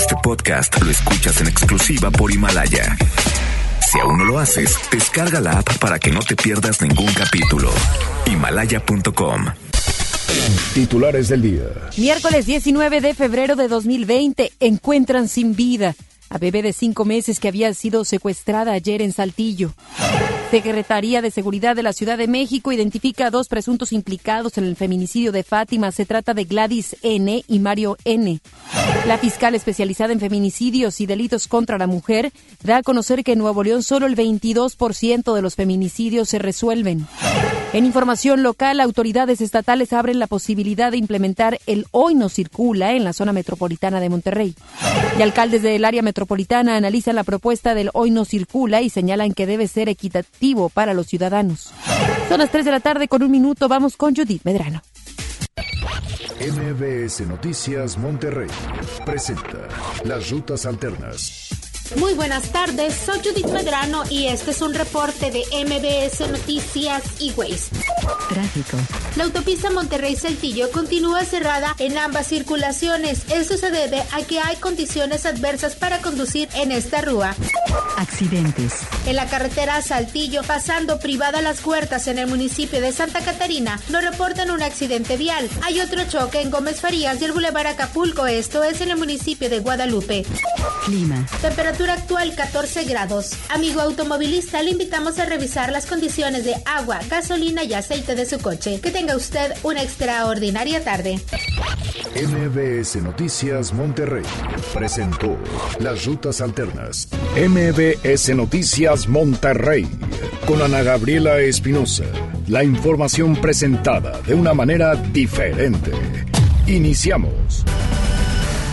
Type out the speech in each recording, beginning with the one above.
Este podcast lo escuchas en exclusiva por Himalaya. Si aún no lo haces, descarga la app para que no te pierdas ningún capítulo. Himalaya.com. Titulares del día. Miércoles 19 de febrero de 2020 encuentran sin vida a bebé de cinco meses que había sido secuestrada ayer en Saltillo. Secretaría de Seguridad de la Ciudad de México identifica a dos presuntos implicados en el feminicidio de Fátima. Se trata de Gladys N. y Mario N. La fiscal especializada en feminicidios y delitos contra la mujer da a conocer que en Nuevo León solo el 22% de los feminicidios se resuelven. En información local, autoridades estatales abren la posibilidad de implementar el Hoy no circula en la zona metropolitana de Monterrey. Y alcaldes del área metropolitana analizan la propuesta del Hoy no circula y señalan que debe ser equitativo para los ciudadanos. Son las 3 de la tarde con un minuto. Vamos con Judith Medrano. MBS Noticias Monterrey presenta Las Rutas Alternas. Muy buenas tardes, soy Judith Medrano y este es un reporte de MBS Noticias y Waze. Tráfico. La autopista Monterrey-Saltillo continúa cerrada en ambas circulaciones. Esto se debe a que hay condiciones adversas para conducir en esta rúa. Accidentes. En la carretera Saltillo, pasando privada Las Huertas en el municipio de Santa Catarina, nos reportan un accidente vial. Hay otro choque en Gómez Farías y el Boulevard Acapulco, esto es en el municipio de Guadalupe. Clima. Temperatura actual 14 grados. Amigo automovilista, le invitamos a revisar las condiciones de agua, gasolina y aceite de su coche. Que tenga usted una extraordinaria tarde. MBS Noticias Monterrey presentó Las Rutas Alternas. MBS Noticias Monterrey con Ana Gabriela Espinosa. La información presentada de una manera diferente. Iniciamos.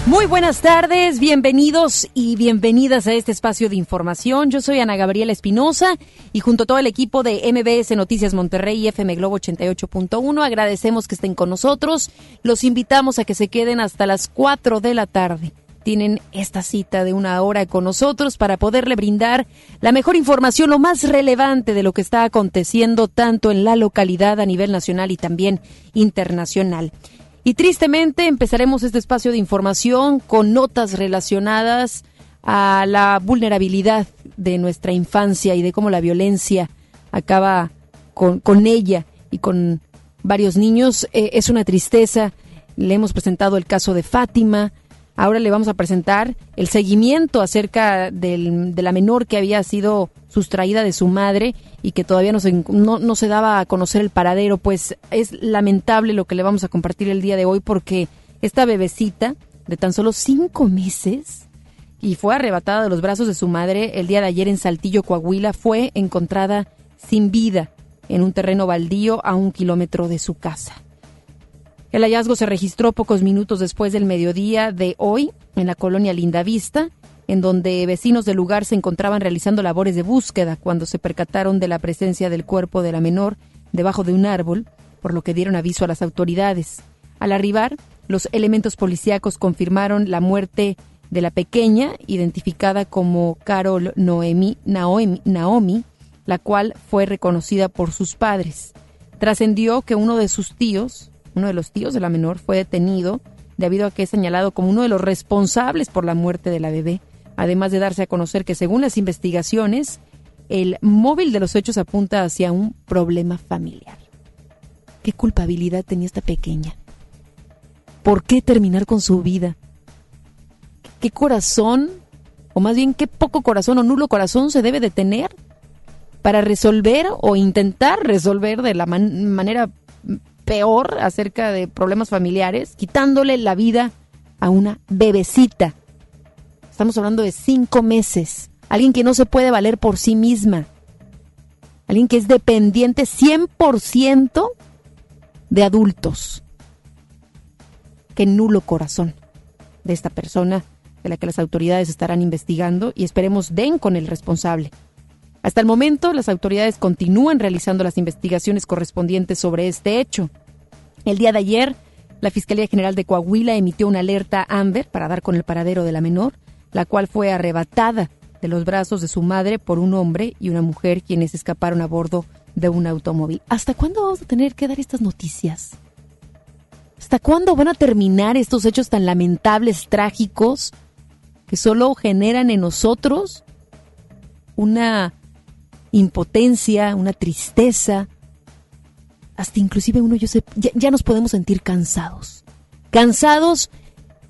Muy buenas tardes, bienvenidos y bienvenidas a este espacio de información. Yo soy Ana Gabriela Espinosa y junto a todo el equipo de MBS Noticias Monterrey y FM Globo 88.1 agradecemos que estén con nosotros. Los invitamos a que se queden hasta las 4 de la tarde. Tienen esta cita de una hora con nosotros para poderle brindar la mejor información, lo más relevante de lo que está aconteciendo tanto en la localidad a nivel nacional y también internacional. Y tristemente empezaremos este espacio de información con notas relacionadas a la vulnerabilidad de nuestra infancia y de cómo la violencia acaba con, con ella y con varios niños. Eh, es una tristeza. Le hemos presentado el caso de Fátima. Ahora le vamos a presentar el seguimiento acerca del, de la menor que había sido sustraída de su madre y que todavía no se, no, no se daba a conocer el paradero. Pues es lamentable lo que le vamos a compartir el día de hoy porque esta bebecita de tan solo cinco meses y fue arrebatada de los brazos de su madre el día de ayer en Saltillo, Coahuila, fue encontrada sin vida en un terreno baldío a un kilómetro de su casa. El hallazgo se registró pocos minutos después del mediodía de hoy en la colonia Lindavista, en donde vecinos del lugar se encontraban realizando labores de búsqueda cuando se percataron de la presencia del cuerpo de la menor debajo de un árbol, por lo que dieron aviso a las autoridades. Al arribar, los elementos policíacos confirmaron la muerte de la pequeña, identificada como Carol Noemi, Naomi, Naomi, la cual fue reconocida por sus padres. Trascendió que uno de sus tíos, uno de los tíos de la menor, fue detenido debido a que es señalado como uno de los responsables por la muerte de la bebé, además de darse a conocer que según las investigaciones, el móvil de los hechos apunta hacia un problema familiar. ¿Qué culpabilidad tenía esta pequeña? ¿Por qué terminar con su vida? ¿Qué corazón, o más bien qué poco corazón o nulo corazón se debe de tener para resolver o intentar resolver de la manera peor acerca de problemas familiares, quitándole la vida a una bebecita. Estamos hablando de cinco meses. Alguien que no se puede valer por sí misma. Alguien que es dependiente 100% de adultos. Qué nulo corazón de esta persona de la que las autoridades estarán investigando y esperemos den con el responsable. Hasta el momento, las autoridades continúan realizando las investigaciones correspondientes sobre este hecho. El día de ayer, la Fiscalía General de Coahuila emitió una alerta AMBER para dar con el paradero de la menor, la cual fue arrebatada de los brazos de su madre por un hombre y una mujer quienes escaparon a bordo de un automóvil. ¿Hasta cuándo vamos a tener que dar estas noticias? ¿Hasta cuándo van a terminar estos hechos tan lamentables, trágicos? que solo generan en nosotros una impotencia, una tristeza, hasta inclusive uno, yo sé, ya, nos podemos sentir cansados, cansados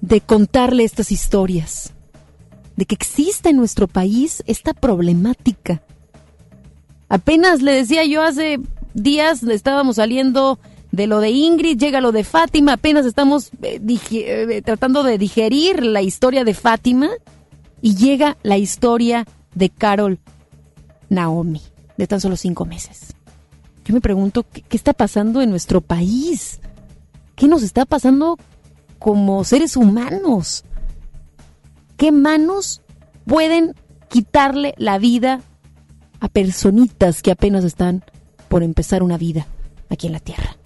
de contarle estas historias, de que existe en nuestro país esta problemática. Apenas le decía yo hace días, le estábamos saliendo de lo de Ingrid, llega lo de Fátima, apenas estamos eh, eh, tratando de digerir la historia de Fátima y llega la historia de Carol Naomi, de tan solo cinco meses. Yo me pregunto, ¿qué, está pasando en nuestro país? ¿Qué nos está pasando como seres humanos? ¿Qué manos pueden quitarle la vida a personitas que apenas están por empezar una vida aquí en la Tierra?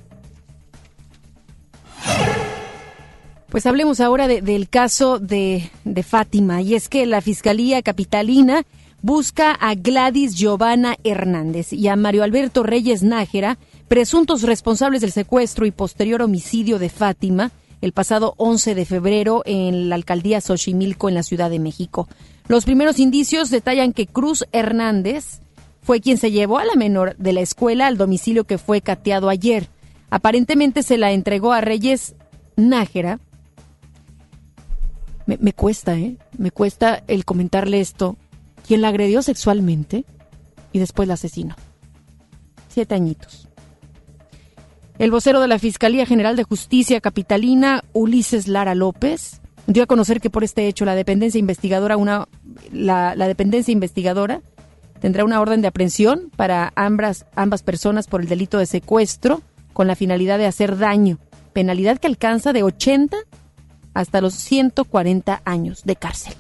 Pues hablemos ahora de- del caso de Fátima, y es que la Fiscalía Capitalina busca a Gladys Giovanna Hernández y a Mario Alberto Reyes Nájera, presuntos responsables del secuestro y posterior homicidio de Fátima el pasado 11 de febrero en la alcaldía Xochimilco en la Ciudad de México. Los primeros indicios detallan que Cruz Hernández fue quien se llevó a la menor de la escuela al domicilio que fue cateado ayer. Aparentemente se la entregó a Reyes Nájera. Me, me cuesta, ¿eh? Me cuesta el comentarle esto. Quien la agredió sexualmente y después la asesinó. Siete añitos. El vocero de la Fiscalía General de Justicia Capitalina, Ulises Lara López, dio a conocer que por este hecho la dependencia investigadora, una, la, la dependencia investigadora tendrá una orden de aprehensión para ambas, ambas personas por el delito de secuestro con la finalidad de hacer daño, penalidad que alcanza de 80 hasta los 140 años de cárcel.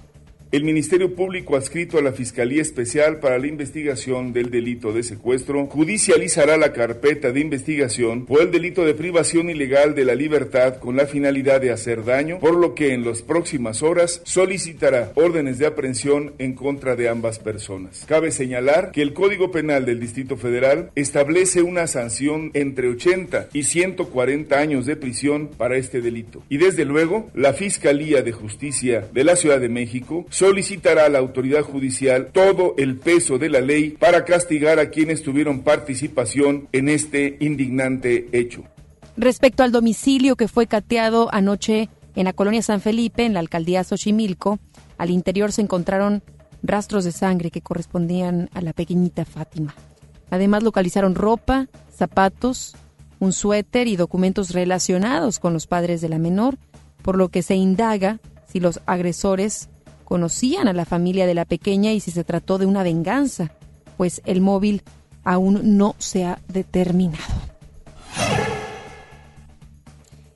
El Ministerio Público adscrito a la Fiscalía Especial para la Investigación del Delito de Secuestro judicializará la carpeta de investigación por el delito de privación ilegal de la libertad con la finalidad de hacer daño, por lo que en las próximas horas solicitará órdenes de aprehensión en contra de ambas personas. Cabe señalar que el Código Penal del Distrito Federal establece una sanción entre 80 y 140 años de prisión para este delito. Y desde luego, la Fiscalía de Justicia de la Ciudad de México solicitará a la autoridad judicial todo el peso de la ley para castigar a quienes tuvieron participación en este indignante hecho. Respecto al domicilio que fue cateado anoche en la colonia San Felipe, en la alcaldía Xochimilco, al interior se encontraron rastros de sangre que correspondían a la pequeñita Fátima. Además localizaron ropa, zapatos, un suéter y documentos relacionados con los padres de la menor, por lo que se indaga si los agresores conocían a la familia de la pequeña y si se trató de una venganza, pues el móvil aún no se ha determinado.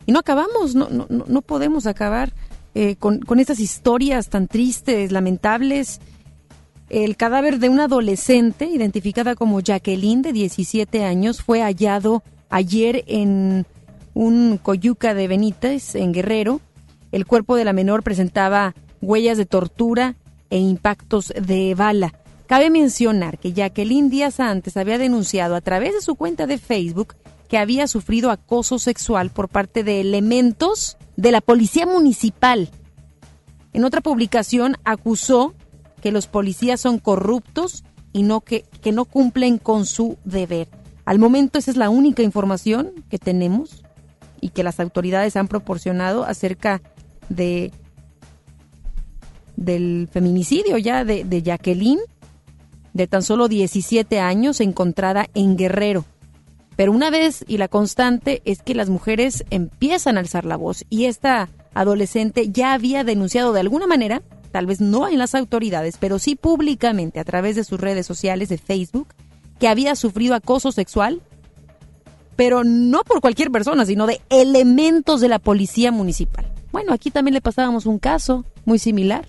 Y no acabamos, no, no, no podemos acabar eh, con, con estas historias tan tristes, lamentables. El cadáver de una adolescente, identificada como Jacqueline, de 17 años, fue hallado ayer en un coyuca de Benítez, en Guerrero. El cuerpo de la menor presentaba huellas de tortura e impactos de bala. Cabe mencionar que Jacqueline días antes había denunciado a través de su cuenta de Facebook que había sufrido acoso sexual por parte de elementos de la policía municipal. En otra publicación acusó que los policías son corruptos y no que, que no cumplen con su deber. Al momento esa es la única información que tenemos y que las autoridades han proporcionado acerca de del feminicidio ya de, de Jacqueline, de tan solo 17 años, encontrada en Guerrero. Pero una vez, y la constante, es que las mujeres empiezan a alzar la voz. Y esta adolescente ya había denunciado de alguna manera, tal vez no en las autoridades, pero sí públicamente a través de sus redes sociales de Facebook, que había sufrido acoso sexual, pero no por cualquier persona, sino de elementos de la policía municipal. Bueno, aquí también le pasábamos un caso muy similar.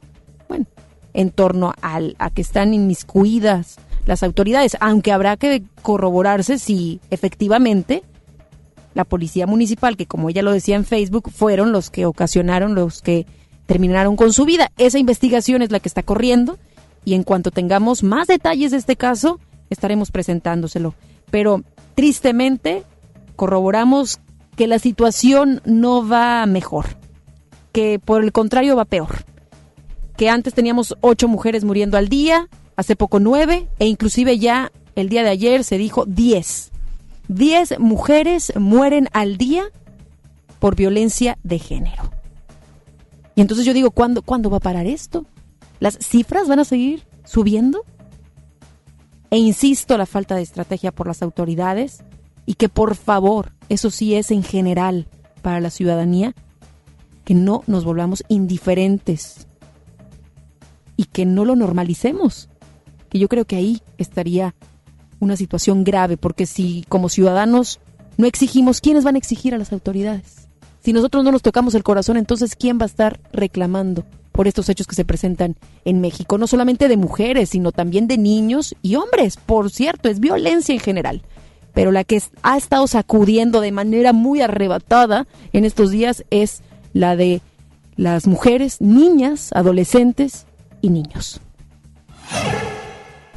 Bueno, en torno al, a que están inmiscuidas las autoridades, aunque habrá que corroborarse si efectivamente la policía municipal, que como ella lo decía en Facebook, fueron los que ocasionaron, los que terminaron con su vida. Esa investigación es la que está corriendo y en cuanto tengamos más detalles de este caso, estaremos presentándoselo. Pero tristemente corroboramos que la situación no va mejor, que por el contrario va peor. Que antes teníamos ocho mujeres muriendo al día, hace poco nueve, e inclusive ya el día de ayer se dijo diez. Diez mujeres mueren al día por violencia de género. Y entonces yo digo, ¿cuándo, ¿cuándo va a parar esto? ¿Las cifras van a seguir subiendo? E insisto, la falta de estrategia por las autoridades y que por favor, eso sí es en general para la ciudadanía, que no nos volvamos indiferentes y que no lo normalicemos. Que yo creo que ahí estaría una situación grave, porque si como ciudadanos no exigimos, ¿quiénes van a exigir a las autoridades? Si nosotros no nos tocamos el corazón, entonces ¿quién va a estar reclamando por estos hechos que se presentan en México? No solamente de mujeres, sino también de niños y hombres. Por cierto, es violencia en general. Pero la que ha estado sacudiendo de manera muy arrebatada en estos días es la de las mujeres, niñas, adolescentes y niños.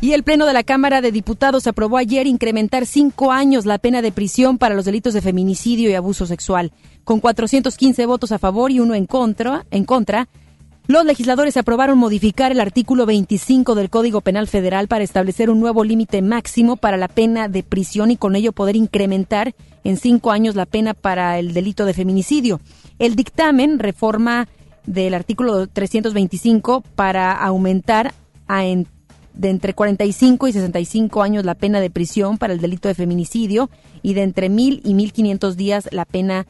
Y el Pleno de la Cámara de Diputados aprobó ayer incrementar cinco años la pena de prisión para los delitos de feminicidio y abuso sexual. Con 415 votos a favor y uno en contra, en contra, los legisladores aprobaron modificar el artículo 25 del Código Penal Federal para establecer un nuevo límite máximo para la pena de prisión y con ello poder incrementar en cinco años la pena para el delito de feminicidio. El dictamen reforma del artículo 325 para aumentar a de entre 45 y 65 años la pena de prisión para el delito de feminicidio y de entre 1.000 y 1.500 días la pena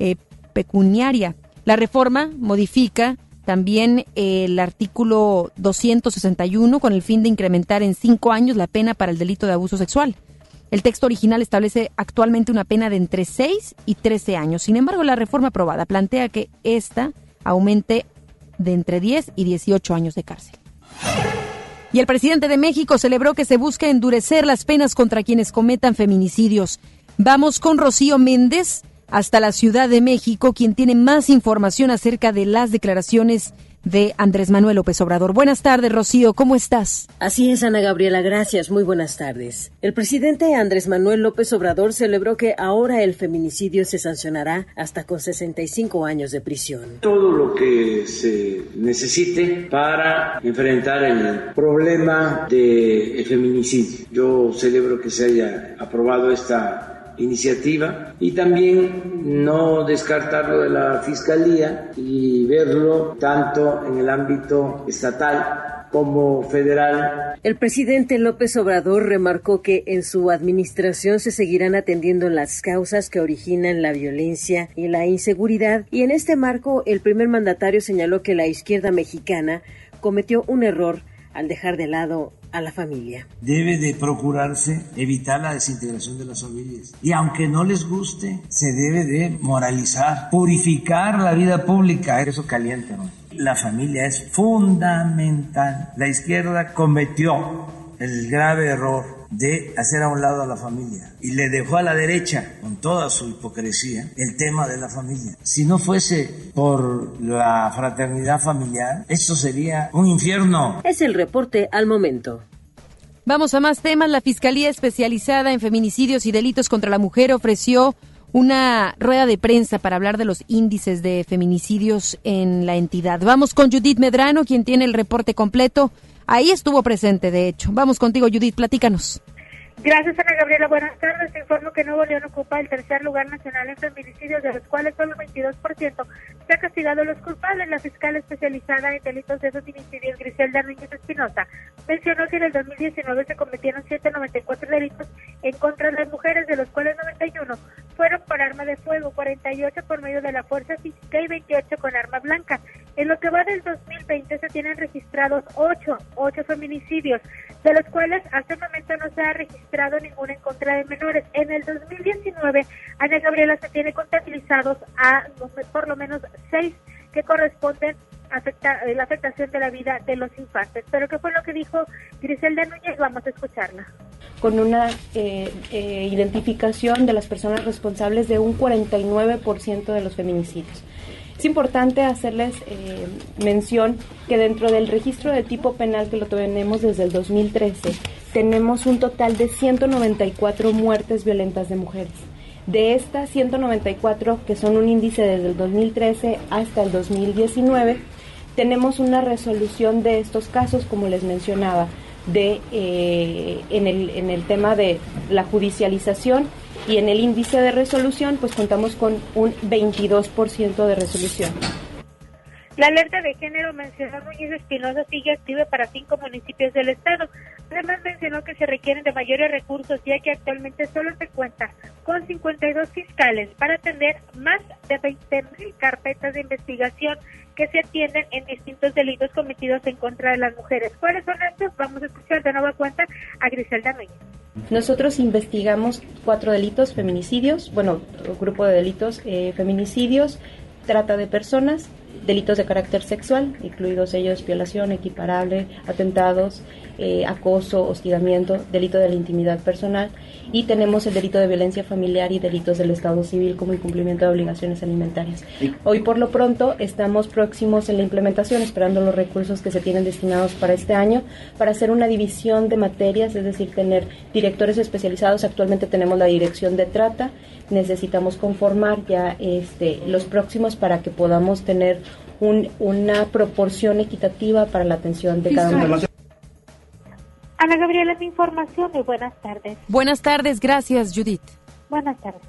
eh, pecuniaria. La reforma modifica también el artículo 261 con el fin de incrementar en cinco años la pena para el delito de abuso sexual. El texto original establece actualmente una pena de entre 6 y 13 años. Sin embargo, la reforma aprobada plantea que esta aumente de entre 10 y 18 años de cárcel. Y el presidente de México celebró que se busca endurecer las penas contra quienes cometan feminicidios. Vamos con Rocío Méndez hasta la Ciudad de México, quien tiene más información acerca de las declaraciones de Andrés Manuel López Obrador. Buenas tardes, Rocío, ¿cómo estás? Así es, Ana Gabriela, gracias, muy buenas tardes. El presidente Andrés Manuel López Obrador celebró que ahora el feminicidio se sancionará hasta con 65 años de prisión. Todo lo que se necesite para enfrentar el problema del feminicidio. Yo celebro que se haya aprobado esta iniciativa y también no descartarlo de la Fiscalía y verlo tanto en el ámbito estatal como federal. El presidente López Obrador remarcó que en su administración se seguirán atendiendo las causas que originan la violencia y la inseguridad y en este marco el primer mandatario señaló que la izquierda mexicana cometió un error al dejar de lado a la familia. Debe de procurarse evitar la desintegración de las familias. Y aunque no les guste, se debe de moralizar, purificar la vida pública. Eso calienta. La familia es fundamental. La izquierda cometió el grave error de hacer a un lado a la familia y le dejó a la derecha, con toda su hipocresía, el tema de la familia. Si no fuese por la fraternidad familiar, esto sería un infierno. Es el reporte al momento. Vamos a más temas. La Fiscalía Especializada en Feminicidios y Delitos contra la Mujer ofreció una rueda de prensa para hablar de los índices de feminicidios en la entidad. Vamos con Judith Medrano, quien tiene el reporte completo. Ahí estuvo presente, de hecho. Vamos contigo, Judith, platícanos. Gracias, Ana Gabriela. Buenas tardes. Te informo que Nuevo León ocupa el tercer lugar nacional en feminicidios, de los cuales solo el 22% se ha castigado a los culpables. La fiscal especializada en delitos de feminicidios, Griselda Núñez Espinosa, mencionó que en el 2019 se cometieron 194 delitos en contra de las mujeres, de los cuales 91 fueron por arma de fuego, 48 por medio de la fuerza física y 28 con arma blanca. En lo que va del 2020 se tienen registrados 8, 8 feminicidios, de los cuales hasta el momento no se ha registrado ninguno en contra de menores. En el 2019, Ana Gabriela se tiene contabilizados a por lo menos 6 que corresponden a eh, la afectación de la vida de los infantes. Pero ¿qué fue lo que dijo Griselda Núñez? Vamos a escucharla. Con una eh, eh, identificación de las personas responsables de un 49% de los feminicidios. Es importante hacerles eh, mención que dentro del registro de tipo penal que lo tenemos desde el 2013, tenemos un total de 194 muertes violentas de mujeres. De estas 194, que son un índice desde el 2013 hasta el 2019, tenemos una resolución de estos casos, como les mencionaba, de eh, en, el, en el tema de la judicialización y en el índice de resolución, pues contamos con un 22% de resolución. La alerta de género mencionó Núñez Espinosa sigue activa para cinco municipios del estado. Además mencionó que se requieren de mayores recursos ya que actualmente solo se cuenta con 52 fiscales para atender más de 20.000 carpetas de investigación que se atienden en distintos delitos cometidos en contra de las mujeres. ¿Cuáles son estos? Vamos a escuchar de nueva cuenta a Griselda Núñez. Nosotros investigamos cuatro delitos, feminicidios, bueno, grupo de delitos, eh, feminicidios, trata de personas, delitos de carácter sexual, incluidos ellos violación, equiparable, atentados, eh, acoso, hostigamiento, delito de la intimidad personal y tenemos el delito de violencia familiar y delitos del Estado civil como incumplimiento de obligaciones alimentarias. Hoy por lo pronto estamos próximos en la implementación, esperando los recursos que se tienen destinados para este año para hacer una división de materias, es decir, tener directores especializados. Actualmente tenemos la dirección de trata, necesitamos conformar ya este, los próximos para que podamos tener un, una proporción equitativa para la atención de cada uno. Ana Gabriela, mi información. Muy buenas tardes. Buenas tardes, gracias Judith. Buenas tardes.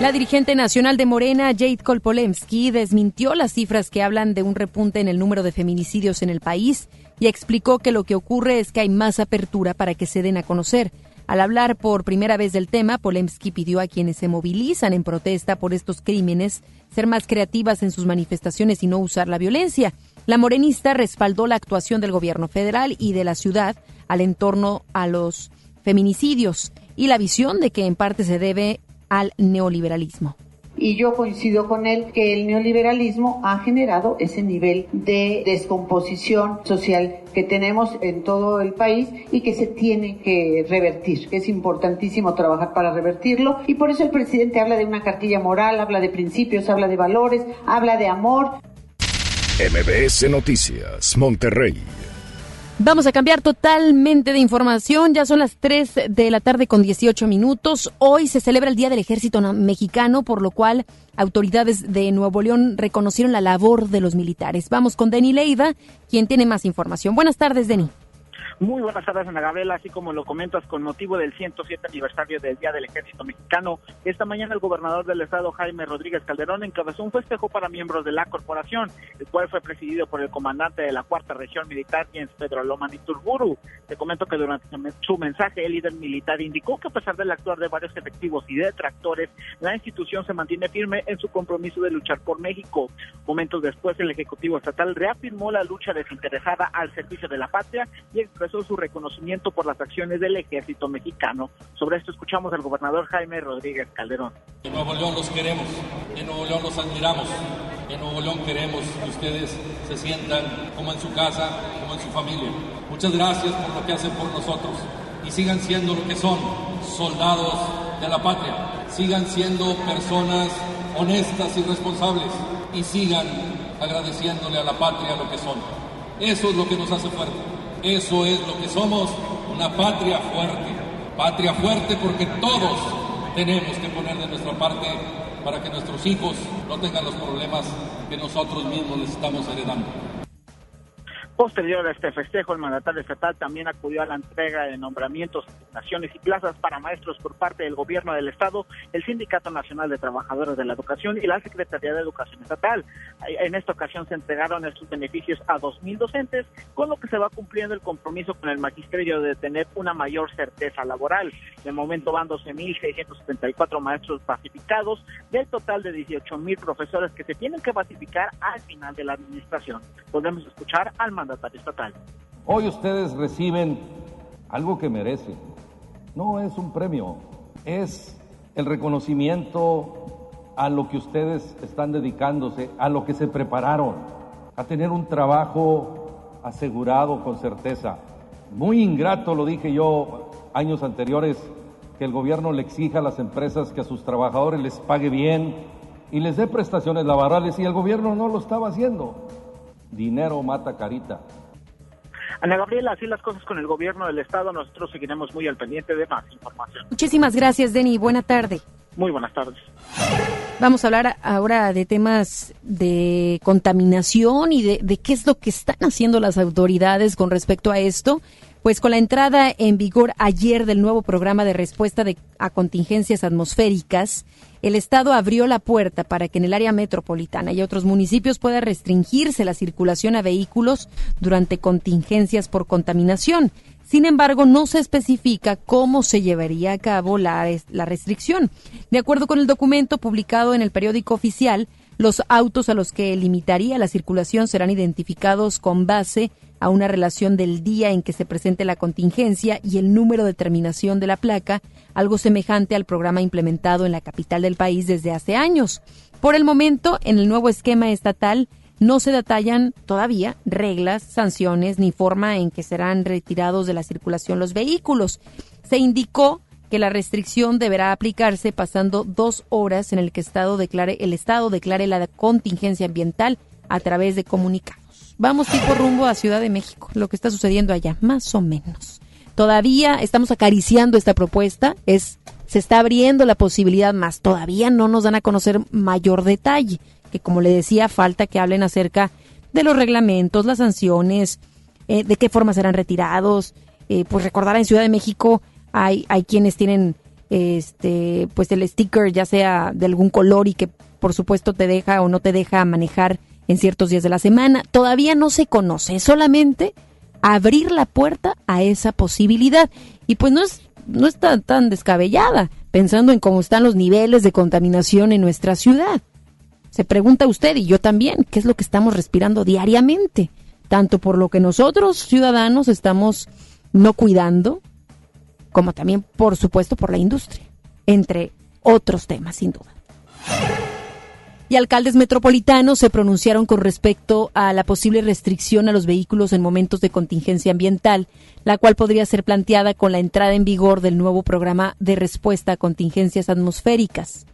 La dirigente nacional de Morena, Jade Kolpolemsky, desmintió las cifras que hablan de un repunte en el número de feminicidios en el país y explicó que lo que ocurre es que hay más apertura para que se den a conocer. Al hablar por primera vez del tema, Polemsky pidió a quienes se movilizan en protesta por estos crímenes ser más creativas en sus manifestaciones y no usar la violencia. La morenista respaldó la actuación del gobierno federal y de la ciudad al entorno a los feminicidios y la visión de que en parte se debe al neoliberalismo y yo coincido con él que el neoliberalismo ha generado ese nivel de descomposición social que tenemos en todo el país y que se tiene que revertir. Es importantísimo trabajar para revertirlo y por eso el presidente habla de una cartilla moral, habla de principios, habla de valores, habla de amor. MBS Noticias, Monterrey. Vamos a cambiar totalmente de información. Ya son las 3 de la tarde con 18 minutos. Hoy se celebra el Día del Ejército Mexicano, por lo cual autoridades de Nuevo León reconocieron la labor de los militares. Vamos con Denny Leiva, quien tiene más información. Buenas tardes, Denny. Muy buenas tardes, Ana Gabriela. Así como lo comentas, con motivo del 107 aniversario del Día del Ejército Mexicano, esta mañana el gobernador del estado, Jaime Rodríguez Calderón, encabezó un festejo para miembros de la corporación, el cual fue presidido por el comandante de la Cuarta Región Militar, Jens Pedro Loman Iturburu. Te comento que durante su mensaje, el líder militar indicó que a pesar del actuar de varios efectivos y detractores, la institución se mantiene firme en su compromiso de luchar por México. Momentos después, el Ejecutivo Estatal reafirmó la lucha desinteresada al servicio de la patria y expresó su reconocimiento por las acciones del ejército mexicano. Sobre esto escuchamos al gobernador Jaime Rodríguez Calderón. En Nuevo León los queremos, en Nuevo León los admiramos, en Nuevo León queremos que ustedes se sientan como en su casa, como en su familia. Muchas gracias por lo que hacen por nosotros y sigan siendo lo que son, soldados de la patria. Sigan siendo personas honestas y responsables y sigan agradeciéndole a la patria lo que son. Eso es lo que nos hace fuertes. Eso es lo que somos, una patria fuerte. Patria fuerte porque todos tenemos que poner de nuestra parte para que nuestros hijos no tengan los problemas que nosotros mismos les estamos heredando. Posterior a este festejo, el mandatario estatal también acudió a la entrega de nombramientos, asignaciones y plazas para maestros por parte del gobierno del estado, el Sindicato Nacional de Trabajadores de la Educación y la Secretaría de Educación Estatal. En esta ocasión se entregaron estos beneficios a 2.000 docentes, con lo que se va cumpliendo el compromiso con el magisterio de tener una mayor certeza laboral. De momento van 12.674 maestros pacificados del total de 18.000 profesores que se tienen que pacificar al final de la administración. Podemos escuchar al mandatario Hoy ustedes reciben algo que merecen. No es un premio, es el reconocimiento a lo que ustedes están dedicándose, a lo que se prepararon, a tener un trabajo asegurado con certeza. Muy ingrato, lo dije yo años anteriores, que el gobierno le exija a las empresas que a sus trabajadores les pague bien y les dé prestaciones laborales y el gobierno no lo estaba haciendo. Dinero mata carita. Ana Gabriela, así las cosas con el gobierno del estado. Nosotros seguiremos muy al pendiente de más información. Muchísimas gracias, Denny. Buena tarde. Muy buenas tardes. Vamos a hablar ahora de temas de contaminación y de, de, qué es lo que están haciendo las autoridades con respecto a esto. Pues con la entrada en vigor ayer del nuevo programa de respuesta de, a contingencias atmosféricas, el Estado abrió la puerta para que en el área metropolitana y otros municipios pueda restringirse la circulación a vehículos durante contingencias por contaminación. Sin embargo, no se especifica cómo se llevaría a cabo la, restricción. De acuerdo con el documento publicado en el periódico oficial, los autos a los que limitaría la circulación serán identificados con base a una relación del día en que se presente la contingencia y el número de terminación de la placa, algo semejante al programa implementado en la capital del país desde hace años. Por el momento, en el nuevo esquema estatal, no se detallan todavía reglas, sanciones ni forma en que serán retirados de la circulación los vehículos. Se indicó que la restricción deberá aplicarse pasando dos horas en el que estado declare, el Estado declare la contingencia ambiental a través de comunicados. Vamos tipo rumbo a Ciudad de México, lo que está sucediendo allá, más o menos. Todavía estamos acariciando esta propuesta, es se está abriendo la posibilidad más, todavía no nos dan a conocer mayor detalle que como le decía, falta que hablen acerca de los reglamentos, las sanciones, eh, de qué forma serán retirados. Eh, pues recordar en Ciudad de México hay, hay quienes tienen este pues el sticker ya sea de algún color y que por supuesto te deja o no te deja manejar en ciertos días de la semana. Todavía no se conoce, solamente abrir la puerta a esa posibilidad. Y pues no es, no está tan descabellada, pensando en cómo están los niveles de contaminación en nuestra ciudad. Se pregunta usted y yo también, ¿qué es lo que estamos respirando diariamente? Tanto por lo que nosotros, ciudadanos, estamos no cuidando, como también, por supuesto, por la industria, entre otros temas, sin duda. Y alcaldes metropolitanos se pronunciaron con respecto a la posible restricción a los vehículos en momentos de contingencia ambiental, la cual podría ser planteada con la entrada en vigor del nuevo programa de respuesta a contingencias atmosféricas.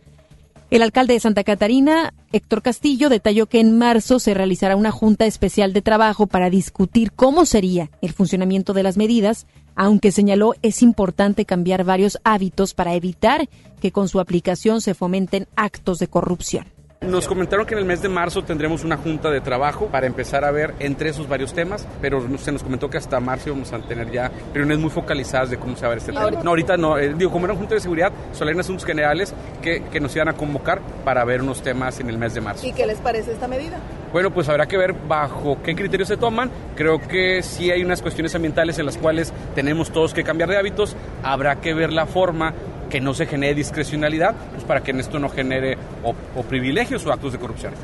El alcalde de Santa Catarina, Héctor Castillo, detalló que en marzo se realizará una junta especial de trabajo para discutir cómo sería el funcionamiento de las medidas, aunque señaló es importante cambiar varios hábitos para evitar que con su aplicación se fomenten actos de corrupción. Nos comentaron que en el mes de marzo tendremos una junta de trabajo para empezar a ver entre esos varios temas, pero se nos comentó que hasta marzo vamos a tener ya reuniones muy focalizadas de cómo se va a ver este tema. No, ahorita no, eh, digo, como era una junta de seguridad, solo hay asuntos generales que, que nos iban a convocar para ver unos temas en el mes de marzo. ¿Y qué les parece esta medida? Bueno, pues habrá que ver bajo qué criterios se toman. Creo que sí hay unas cuestiones ambientales en las cuales tenemos todos que cambiar de hábitos. Habrá que ver la forma que no se genere discrecionalidad, pues para que en esto no genere o, o privilegios o actos de corrupción.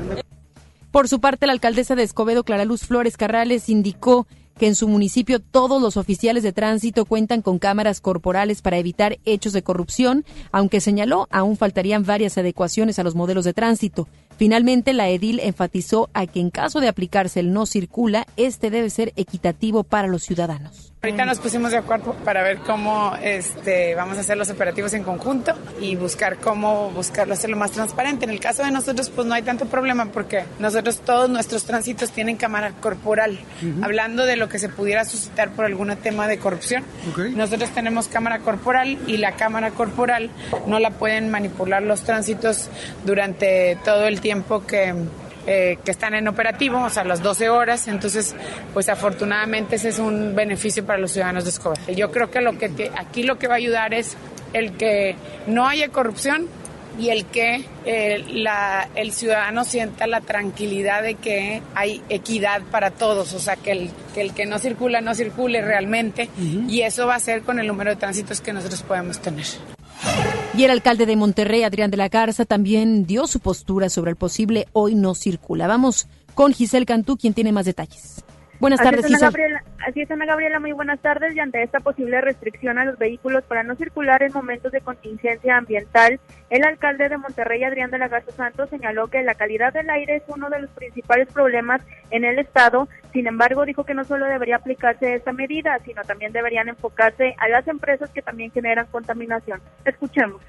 Por su parte, la alcaldesa de Escobedo, Clara Luz Flores Carrales, indicó que en su municipio todos los oficiales de tránsito cuentan con cámaras corporales para evitar hechos de corrupción, aunque señaló aún faltarían varias adecuaciones a los modelos de tránsito. Finalmente, la edil enfatizó a que en caso de aplicarse el no circula, este debe ser equitativo para los ciudadanos. Ahorita nos pusimos de acuerdo para ver cómo este, vamos a hacer los operativos en conjunto y buscar cómo buscarlo hacerlo más transparente. En el caso de nosotros, pues no hay tanto problema porque nosotros todos nuestros tránsitos tienen cámara corporal. Hablando de lo que se pudiera suscitar por algún tema de corrupción, okay. nosotros tenemos cámara corporal y la cámara corporal no la pueden manipular los tránsitos durante todo el tiempo que eh, que están en operativo, o sea, las 12 horas. Entonces, pues afortunadamente ese es un beneficio para los ciudadanos de Escobar. Yo creo que, lo que aquí lo que va a ayudar es el que no haya corrupción y el que eh, la, el ciudadano sienta la tranquilidad de que hay equidad para todos, o sea, que el que, el que no circula no circule realmente uh -huh. y eso va a ser con el número de tránsitos que nosotros podemos tener. Y el alcalde de Monterrey, Adrián de la Garza, también dio su postura sobre el posible hoy no circula. Vamos con Giselle Cantú, quien tiene más detalles. Buenas así tardes, es, Ana Giselle. Gabriela, así es, Ana Gabriela, muy buenas tardes. Y ante esta posible restricción a los vehículos para no circular en momentos de contingencia ambiental, el alcalde de Monterrey, Adrián de la Garza Santos, señaló que la calidad del aire es uno de los principales problemas en el estado. Sin embargo, dijo que no solo debería aplicarse esta medida, sino también deberían enfocarse a las empresas que también generan contaminación. Escuchemos.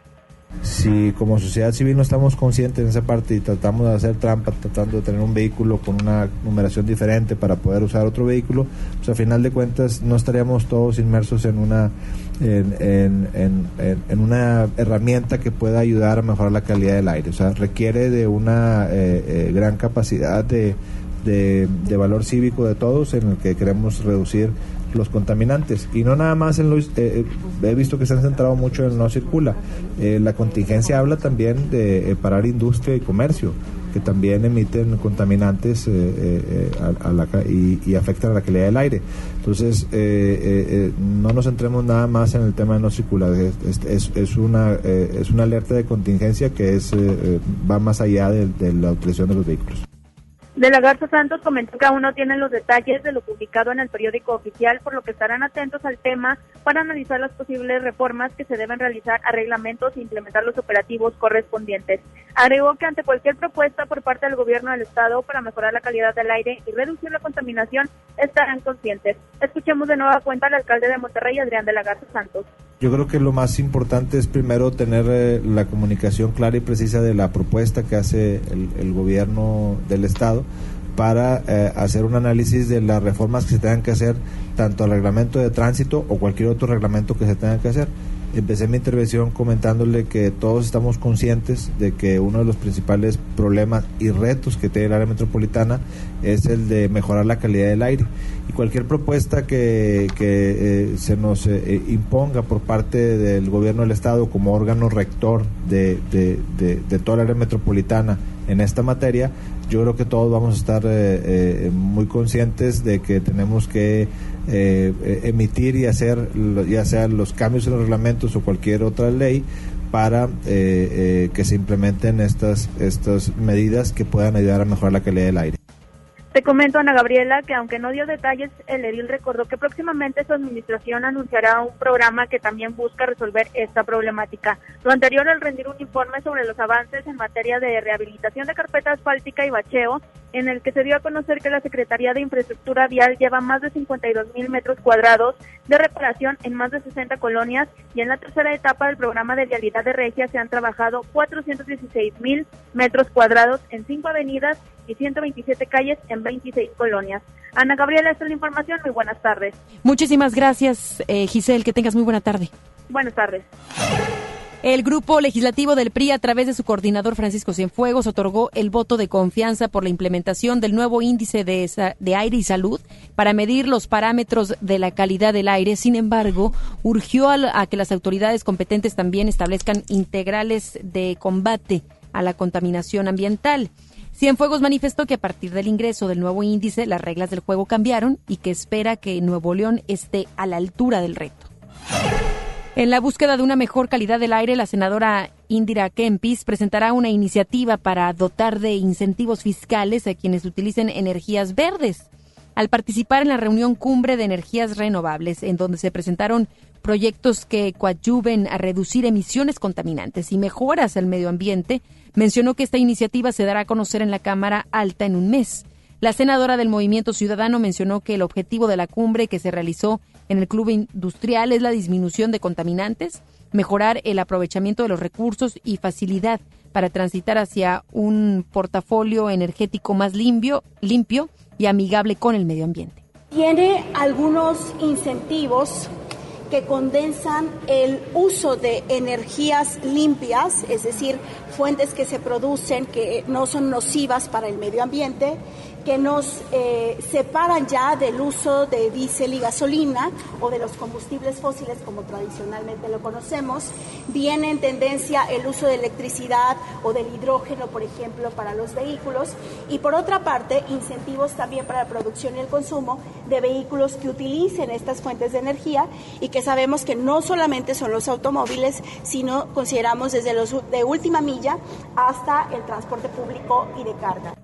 Si como sociedad civil no estamos conscientes en esa parte y tratamos de hacer trampa, tratando de tener un vehículo con una numeración diferente para poder usar otro vehículo, pues a final de cuentas no estaríamos todos inmersos en una en, en, una herramienta que pueda ayudar a mejorar la calidad del aire. O sea, requiere de una eh, eh, gran capacidad de, de, de, valor cívico de todos en el que queremos reducir los contaminantes. Y no nada más en los... Eh, he visto que se han centrado mucho en no circula. la contingencia habla también de parar industria y comercio que también emiten contaminantes a, la, y, y, afectan a la calidad del aire. Entonces, no nos centremos nada más en el tema de no circular. Es, es, una, es una alerta de contingencia que es va más allá de la utilización de los vehículos. De la Garza Santos comentó que aún no tienen los detalles de lo publicado en el periódico oficial, por lo que estarán atentos al tema para analizar las posibles reformas que se deben realizar a reglamentos e implementar los operativos correspondientes. Agregó que ante cualquier propuesta por parte del gobierno del Estado para mejorar la calidad del aire y reducir la contaminación, estarán conscientes. Escuchemos de nueva cuenta al alcalde de Monterrey, Adrián de la Garza Santos. Yo creo que lo más importante es primero tener eh, la comunicación clara y precisa de la propuesta que hace el, gobierno del Estado para eh, hacer un análisis de las reformas que se tengan que hacer, tanto al reglamento de tránsito o cualquier otro reglamento que se tenga que hacer. Empecé mi intervención comentándole que todos estamos conscientes de que uno de los principales problemas y retos que tiene el área metropolitana es el de mejorar la calidad del aire. Y cualquier propuesta que, que eh, se nos eh, imponga por parte del gobierno del Estado como órgano rector de, de, de, toda el área metropolitana en esta materia, yo creo que todos vamos a estar eh, muy conscientes de que tenemos que emitir y hacer ya sean los cambios en los reglamentos o cualquier otra ley para que se implementen estas, estas medidas que puedan ayudar a mejorar la calidad del aire. Te comento, Ana Gabriela, que aunque no dio detalles, el edil recordó que próximamente su administración anunciará un programa que también busca resolver esta problemática. Lo anterior al rendir un informe sobre los avances en materia de rehabilitación de carpeta asfáltica y bacheo, en el que se dio a conocer que la Secretaría de Infraestructura Vial lleva más de 52 mil metros cuadrados de reparación en más de 60 colonias y en la tercera etapa del programa de vialidad de Regia se han trabajado 416 mil metros cuadrados en cinco avenidas y 127 calles en 26 colonias. Ana Gabriela, esta es la información. Muy buenas tardes. Muchísimas gracias, eh, Giselle. Que tengas muy buena tarde. Buenas tardes. El grupo legislativo del PRI, a través de su coordinador Francisco Cienfuegos, otorgó el voto de confianza por la implementación del nuevo índice de, de, aire y salud para medir los parámetros de la calidad del aire. Sin embargo, urgió a que las autoridades competentes también establezcan integrales de combate a la contaminación ambiental. Cienfuegos manifestó que a partir del ingreso del nuevo índice las reglas del juego cambiaron y que espera que Nuevo León esté a la altura del reto. En la búsqueda de una mejor calidad del aire, la senadora Indira Kempis presentará una iniciativa para dotar de incentivos fiscales a quienes utilicen energías verdes. Al participar en la reunión cumbre de energías renovables, en donde se presentaron proyectos que coadyuven a reducir emisiones contaminantes y mejoras al medio ambiente, mencionó que esta iniciativa se dará a conocer en la Cámara Alta en un mes. La senadora del Movimiento Ciudadano mencionó que el objetivo de la cumbre que se realizó en el Club Industrial es la disminución de contaminantes, mejorar el aprovechamiento de los recursos y facilidad para transitar hacia un portafolio energético más limpio, limpio y amigable con el medio ambiente. Tiene algunos incentivos que condensan el uso de energías limpias, es decir, fuentes que se producen que no son nocivas para el medio ambiente, que nos eh, separan ya del uso de diésel y gasolina o de los combustibles fósiles como tradicionalmente lo conocemos. Viene en tendencia el uso de electricidad o del hidrógeno, por ejemplo, para los vehículos. Y por otra parte, incentivos también para la producción y el consumo de vehículos que utilicen estas fuentes de energía y que sabemos que no solamente son los automóviles, sino consideramos desde los de última milla hasta el transporte público y de carga.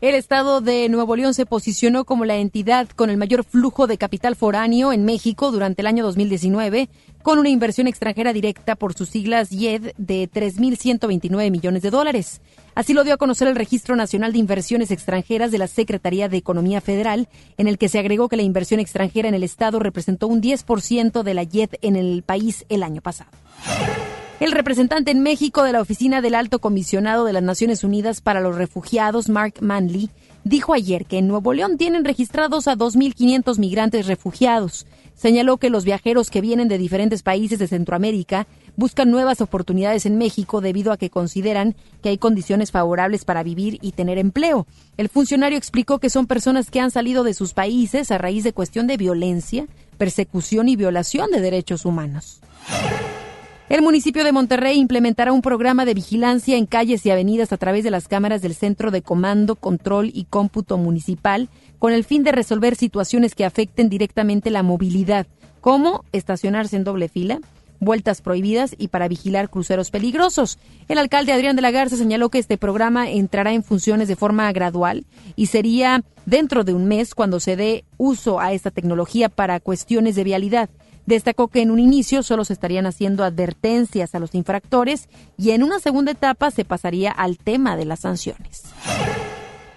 El estado de Nuevo León se posicionó como la entidad con el mayor flujo de capital foráneo en México durante el año 2019, con una inversión extranjera directa por sus siglas YED de 3.129 millones de dólares. Así lo dio a conocer el Registro Nacional de Inversiones Extranjeras de la Secretaría de Economía Federal, en el que se agregó que la inversión extranjera en el estado representó un 10% de la YED en el país el año pasado. El representante en México de la Oficina del Alto Comisionado de las Naciones Unidas para los Refugiados, Mark Manley, dijo ayer que en Nuevo León tienen registrados a 2.500 migrantes refugiados. Señaló que los viajeros que vienen de diferentes países de Centroamérica buscan nuevas oportunidades en México debido a que consideran que hay condiciones favorables para vivir y tener empleo. El funcionario explicó que son personas que han salido de sus países a raíz de cuestión de violencia, persecución y violación de derechos humanos. El municipio de Monterrey implementará un programa de vigilancia en calles y avenidas a través de las cámaras del Centro de Comando, Control y Cómputo Municipal con el fin de resolver situaciones que afecten directamente la movilidad, como estacionarse en doble fila, vueltas prohibidas y para vigilar cruceros peligrosos. El alcalde Adrián de la Garza señaló que este programa entrará en funciones de forma gradual y sería dentro de un mes cuando se dé uso a esta tecnología para cuestiones de vialidad. Destacó que en un inicio solo se estarían haciendo advertencias a los infractores y en una segunda etapa se pasaría al tema de las sanciones.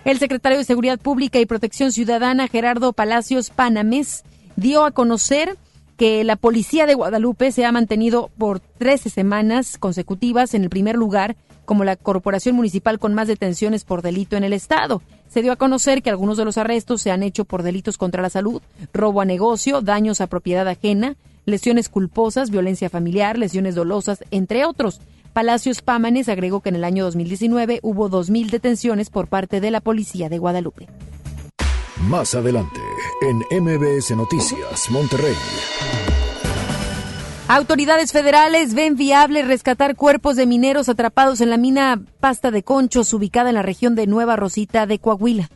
El secretario de Seguridad Pública y Protección Ciudadana, Gerardo Palacios Panamés, dio a conocer que la policía de Guadalupe se ha mantenido por 13 semanas consecutivas en el primer lugar como la corporación municipal con más detenciones por delito en el estado. Se dio a conocer que algunos de los arrestos se han hecho por delitos contra la salud, robo a negocio, daños a propiedad ajena, lesiones culposas, violencia familiar, lesiones dolosas, entre otros. Palacios Pámanes agregó que en el año 2019 hubo 2.000 detenciones por parte de la policía de Guadalupe. Más adelante, en MBS Noticias, Monterrey. Autoridades federales ven viable rescatar cuerpos de mineros atrapados en la mina Pasta de Conchos, ubicada en la región de Nueva Rosita de Coahuila.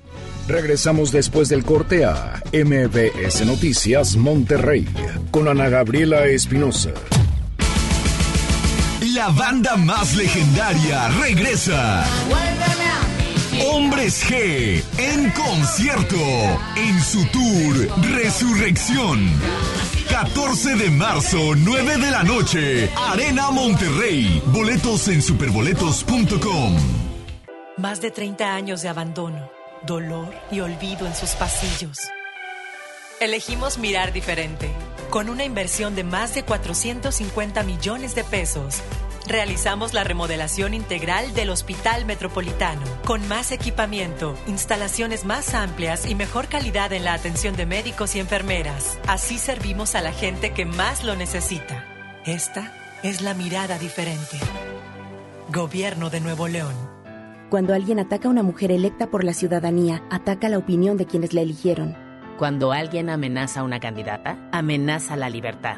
Regresamos después del corte a MBS Noticias Monterrey con Ana Gabriela Espinosa. La banda más legendaria regresa. Hombres G en concierto en su tour Resurrección. 14 de marzo, 9 de la noche, Arena Monterrey. Boletos en superboletos.com. Más de 30 años de abandono, dolor y olvido en sus pasillos. Elegimos mirar diferente. Con una inversión de más de 450 millones de pesos, realizamos la remodelación integral del Hospital Metropolitano, con más equipamiento, instalaciones más amplias y mejor calidad en la atención de médicos y enfermeras. Así servimos a la gente que más lo necesita. Esta es la mirada diferente. Gobierno de Nuevo León. Cuando alguien ataca a una mujer electa por la ciudadanía, ataca la opinión de quienes la eligieron. Cuando alguien amenaza a una candidata, amenaza la libertad.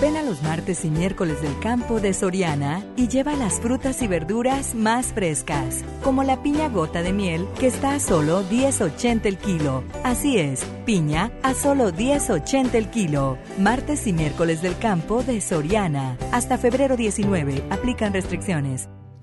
Ven a los martes y miércoles del campo de Soriana y lleva las frutas y verduras más frescas, como la piña gota de miel que está a solo 10.80 el kilo. Así es, piña a solo 10.80 el kilo. Martes y miércoles del campo de Soriana. Hasta febrero 19. Aplican restricciones.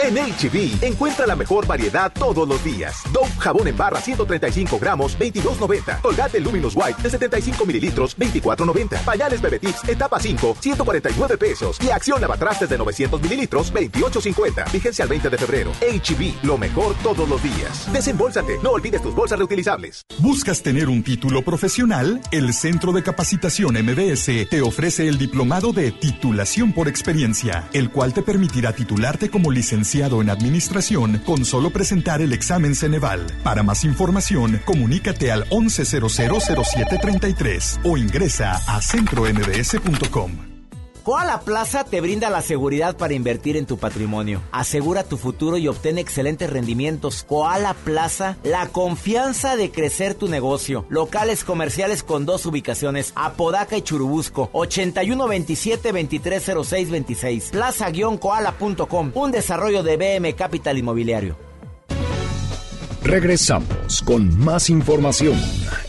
En HB, encuentra la mejor variedad todos los días. Dove jabón en barra 135 gramos, 22.90. Colgate Luminous White de 75 mililitros, 24.90. Pañales Bebe Tips, etapa 5, 149 pesos. Y acción lavatrastes de 900 mililitros, 28.50. Vigencia al 20 de febrero. HB, lo mejor todos los días. Desembolsate, no olvides tus bolsas reutilizables. ¿Buscas tener un título profesional? El Centro de Capacitación MBS te ofrece el diplomado de titulación por experiencia, el cual te permitirá titularte como licenciado en Administración con solo presentar el examen Ceneval. Para más información, comunícate al 11000733 o ingresa a centrombs.com. Koala Plaza te brinda la seguridad para invertir en tu patrimonio. Asegura tu futuro y obtén excelentes rendimientos. Koala Plaza, la confianza de crecer tu negocio. Locales comerciales con dos ubicaciones, Apodaca y Churubusco, 8127-230626. Plaza-koala.com, un desarrollo de BM Capital Inmobiliario. Regresamos con más información.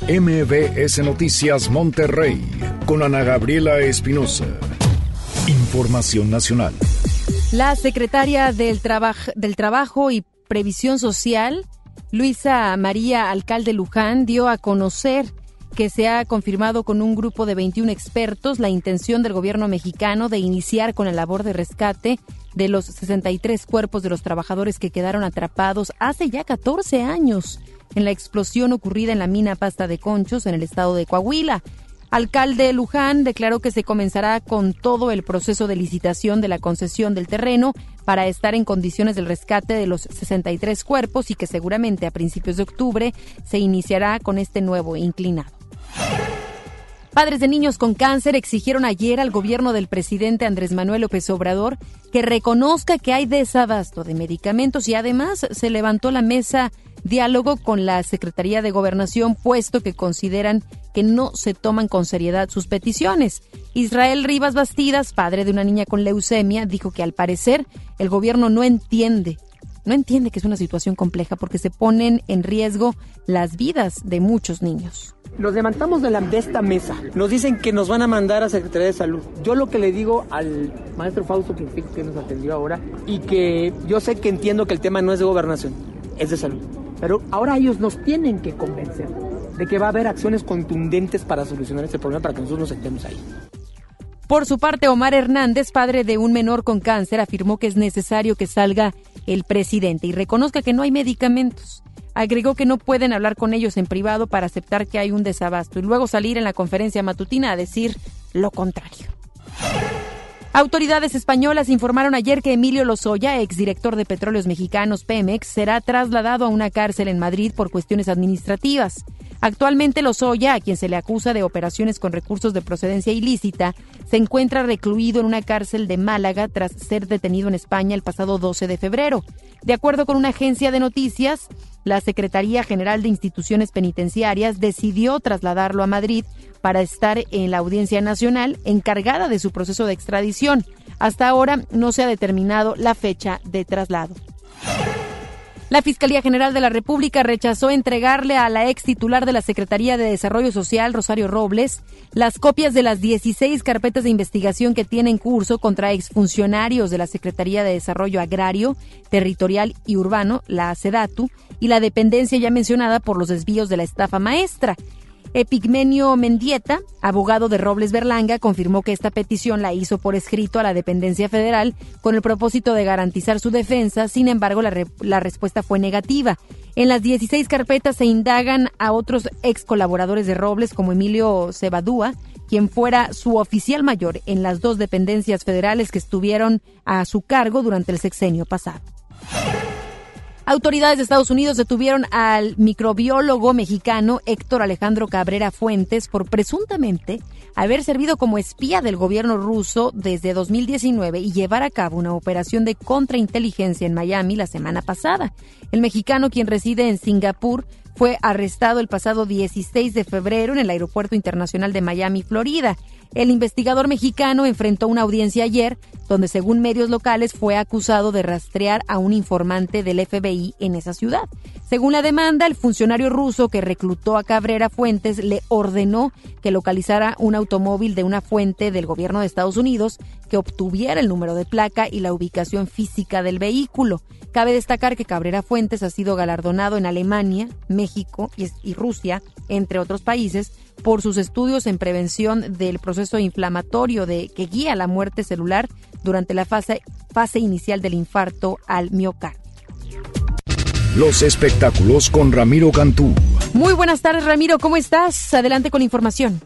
MBS Noticias Monterrey con Ana Gabriela Espinosa. Información nacional. La secretaria del, del Trabajo y Previsión Social, Luisa María Alcalde Luján, dio a conocer que se ha confirmado con un grupo de 21 expertos la intención del gobierno mexicano de iniciar con la labor de rescate de los 63 cuerpos de los trabajadores que quedaron atrapados hace ya 14 años en la explosión ocurrida en la mina Pasta de Conchos en el estado de Coahuila. Alcalde Luján declaró que se comenzará con todo el proceso de licitación de la concesión del terreno para estar en condiciones del rescate de los 63 cuerpos y que seguramente a principios de octubre se iniciará con este nuevo inclinado. Padres de niños con cáncer exigieron ayer al gobierno del presidente Andrés Manuel López Obrador que reconozca que hay desabasto de medicamentos y además se levantó la mesa diálogo con la Secretaría de Gobernación, puesto que consideran que no se toman con seriedad sus peticiones. Israel Rivas Bastidas, padre de una niña con leucemia, dijo que al parecer el gobierno no entiende, no entiende que es una situación compleja porque se ponen en riesgo las vidas de muchos niños. Nos levantamos de, la, esta mesa. Nos dicen que nos van a mandar a Secretaría de Salud. Yo lo que le digo al maestro Fausto que nos atendió ahora y que yo sé que entiendo que el tema no es de gobernación, es de salud. Pero ahora ellos nos tienen que convencer de que va a haber acciones contundentes para solucionar este problema para que nosotros nos sentemos ahí. Por su parte, Omar Hernández, padre de un menor con cáncer, afirmó que es necesario que salga el presidente y reconozca que no hay medicamentos. Agregó que no pueden hablar con ellos en privado para aceptar que hay un desabasto y luego salir en la conferencia matutina a decir lo contrario. Autoridades españolas informaron ayer que Emilio Lozoya, exdirector de Petróleos Mexicanos Pemex, será trasladado a una cárcel en Madrid por cuestiones administrativas. Actualmente Lozoya, a quien se le acusa de operaciones con recursos de procedencia ilícita, se encuentra recluido en una cárcel de Málaga tras ser detenido en España el pasado 12 de febrero. De acuerdo con una agencia de noticias, la Secretaría General de Instituciones Penitenciarias decidió trasladarlo a Madrid para estar en la Audiencia Nacional encargada de su proceso de extradición. Hasta ahora no se ha determinado la fecha de traslado. La Fiscalía General de la República rechazó entregarle a la ex titular de la Secretaría de Desarrollo Social, Rosario Robles, las copias de las 16 carpetas de investigación que tiene en curso contra exfuncionarios de la Secretaría de Desarrollo Agrario, Territorial y Urbano, la SEDATU, y la dependencia ya mencionada por los desvíos de la estafa maestra. Epigmenio Mendieta, abogado de Robles Berlanga, confirmó que esta petición la hizo por escrito a la dependencia federal con el propósito de garantizar su defensa, sin embargo la, respuesta fue negativa. En las 16 carpetas se indagan a otros ex colaboradores de Robles como Emilio Cebadúa, quien fuera su oficial mayor en las dos dependencias federales que estuvieron a su cargo durante el sexenio pasado. Autoridades de Estados Unidos detuvieron al microbiólogo mexicano Héctor Alejandro Cabrera Fuentes por presuntamente haber servido como espía del gobierno ruso desde 2019 y llevar a cabo una operación de contrainteligencia en Miami la semana pasada. El mexicano, quien reside en Singapur, fue arrestado el pasado 16 de febrero en el Aeropuerto Internacional de Miami, Florida. El investigador mexicano enfrentó una audiencia ayer donde según medios locales fue acusado de rastrear a un informante del FBI en esa ciudad. Según la demanda, el funcionario ruso que reclutó a Cabrera Fuentes le ordenó que localizara un automóvil de una fuente del gobierno de Estados Unidos que obtuviera el número de placa y la ubicación física del vehículo. Cabe destacar que Cabrera Fuentes ha sido galardonado en Alemania, México y, Rusia, entre otros países, por sus estudios en prevención del proceso inflamatorio de, que guía la muerte celular durante la fase, fase inicial del infarto al miocardio. Los espectáculos con Ramiro Cantú. Muy buenas tardes, Ramiro. ¿Cómo estás? Adelante con la información.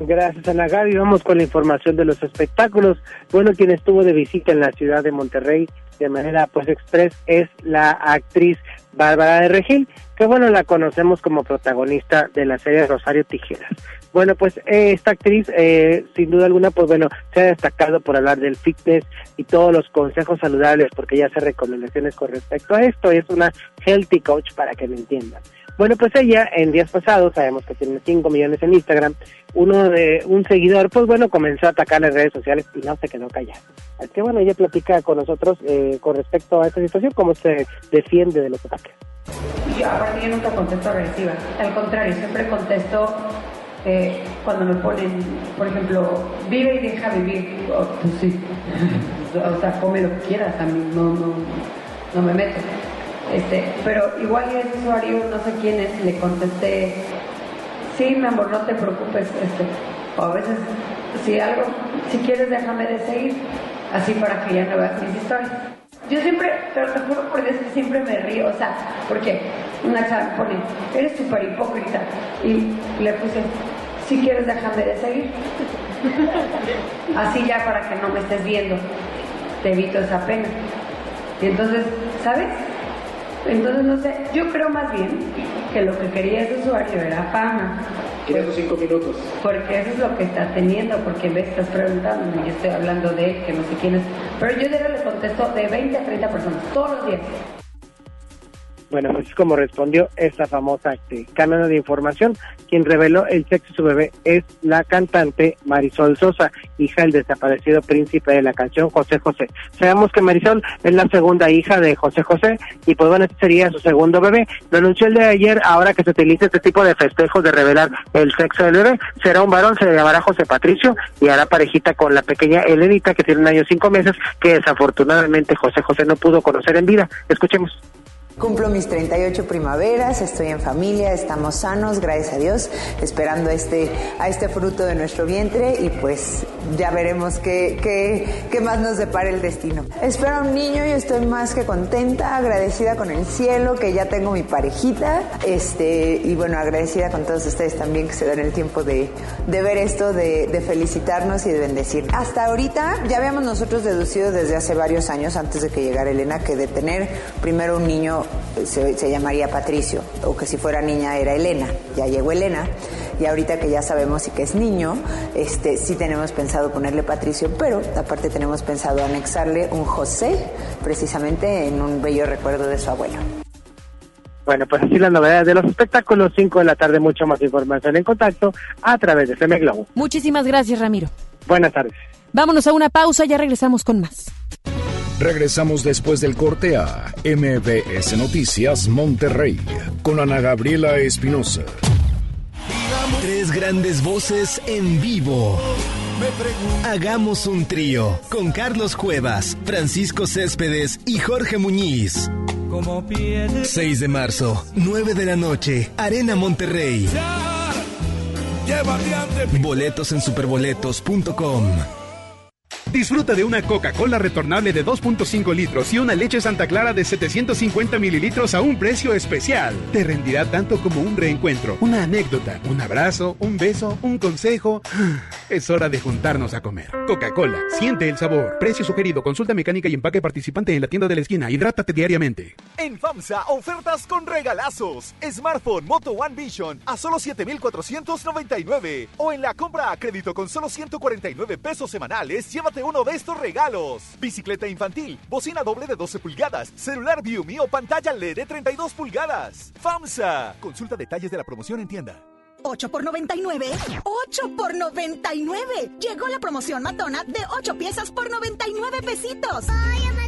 Gracias, Ana Gaby. Vamos con la información de los espectáculos. Bueno, quien estuvo de visita en la ciudad de Monterrey de manera pues express es la actriz Bárbara de Regil, que bueno, la conocemos como protagonista de la serie Rosario Tijeras. Bueno, pues eh, esta actriz, eh, sin duda alguna, pues bueno, se ha destacado por hablar del fitness y todos los consejos saludables, porque ya hace recomendaciones con respecto a esto. Es una healthy coach para que me entiendan. Bueno, pues ella en días pasados, sabemos que tiene 5 millones en Instagram, uno de un seguidor, pues bueno, comenzó a atacar en redes sociales y no se quedó callado. Así que bueno, ella platica con nosotros eh, con respecto a esta situación, cómo se defiende de los ataques. Yo, aparte, yo nunca contesto agresiva. Al contrario, siempre contesto eh, cuando me ponen, por ejemplo, vive y deja vivir. Oh, pues sí. o sea, come lo que quieras, a mí no, no, no me meto. Este, pero igual ese usuario, no sé quién es, le contesté, sí, mi amor, no te preocupes, este, o a veces, si algo, si quieres déjame de seguir, así para que ya no veas mis historias. Yo siempre, pero te juro por Dios que siempre me río, o sea, porque una chava pone, eres súper hipócrita, y le puse, si quieres déjame de seguir. Así ya para que no me estés viendo, te evito esa pena. Y entonces, ¿sabes? Entonces, no sé, yo creo más bien que lo que quería ese usuario era fama. ¿Quieres esos cinco minutos? Porque eso es lo que está teniendo, porque me estás preguntando, yo estoy hablando de que no sé quién es. Pero yo de le contesto de 20 a 30 personas, todos los días. Bueno, pues es como respondió esta famosa este, de información. Quien reveló el sexo de su bebé es la cantante Marisol Sosa, hija del desaparecido príncipe de la canción José José. Sabemos que Marisol es la segunda hija de José José y pues bueno, este sería su segundo bebé. Lo anunció el de ayer, ahora que se utiliza este tipo de festejos de revelar el sexo del bebé. Será un varón, se le llamará José Patricio y hará parejita con la pequeña Elenita que tiene un año y cinco meses que desafortunadamente José José no pudo conocer en vida. Escuchemos. Cumplo mis 38 primaveras, estoy en familia, estamos sanos, gracias a Dios, esperando este, a este fruto de nuestro vientre y pues ya veremos qué, qué, qué más nos depara el destino. Espero un niño y estoy más que contenta, agradecida con el cielo, que ya tengo mi parejita, este, y bueno, agradecida con todos ustedes también que se dan el tiempo de, de ver esto, de, de felicitarnos y de bendecir. Hasta ahorita ya habíamos nosotros deducido desde hace varios años, antes de que llegara Elena, que de tener primero un niño se, llamaría Patricio, o que si fuera niña era Elena. Ya llegó Elena, y ahorita que ya sabemos y que es niño, este, sí tenemos pensado ponerle Patricio, pero aparte tenemos pensado anexarle un José, precisamente en un bello recuerdo de su abuelo. Bueno, pues así las novedades de los espectáculos, 5 de la tarde, mucha más información en contacto a través de FM Globo. Muchísimas gracias, Ramiro. Buenas tardes. Vámonos a una pausa, ya regresamos con más. Regresamos después del corte a MBS Noticias Monterrey con Ana Gabriela Espinosa. Tres grandes voces en vivo. Hagamos un trío con Carlos Cuevas, Francisco Céspedes y Jorge Muñiz. 6 de marzo, 9 de la noche, Arena Monterrey. Boletos en superboletos.com. Disfruta de una Coca-Cola retornable de 2.5 litros y una leche Santa Clara de 750 mililitros a un precio especial. Te rendirá tanto como un reencuentro, una anécdota, un abrazo, un beso, un consejo. Es hora de juntarnos a comer. Coca-Cola, siente el sabor. Precio sugerido, consulta mecánica y empaque participante en la tienda de la esquina. Hidrátate diariamente. En FAMSA, ofertas con regalazos. Smartphone Moto One Vision a solo 7,499. O en la compra a crédito con solo 149 pesos semanales, llévate uno de estos regalos. Bicicleta infantil, bocina doble de 12 pulgadas, celular Viumi o pantalla LED de 32 pulgadas. FAMSA. Consulta detalles de la promoción en tienda. 8 por 99. 8 por 99. Llegó la promoción matona de 8 piezas por 99 pesitos. El corazón.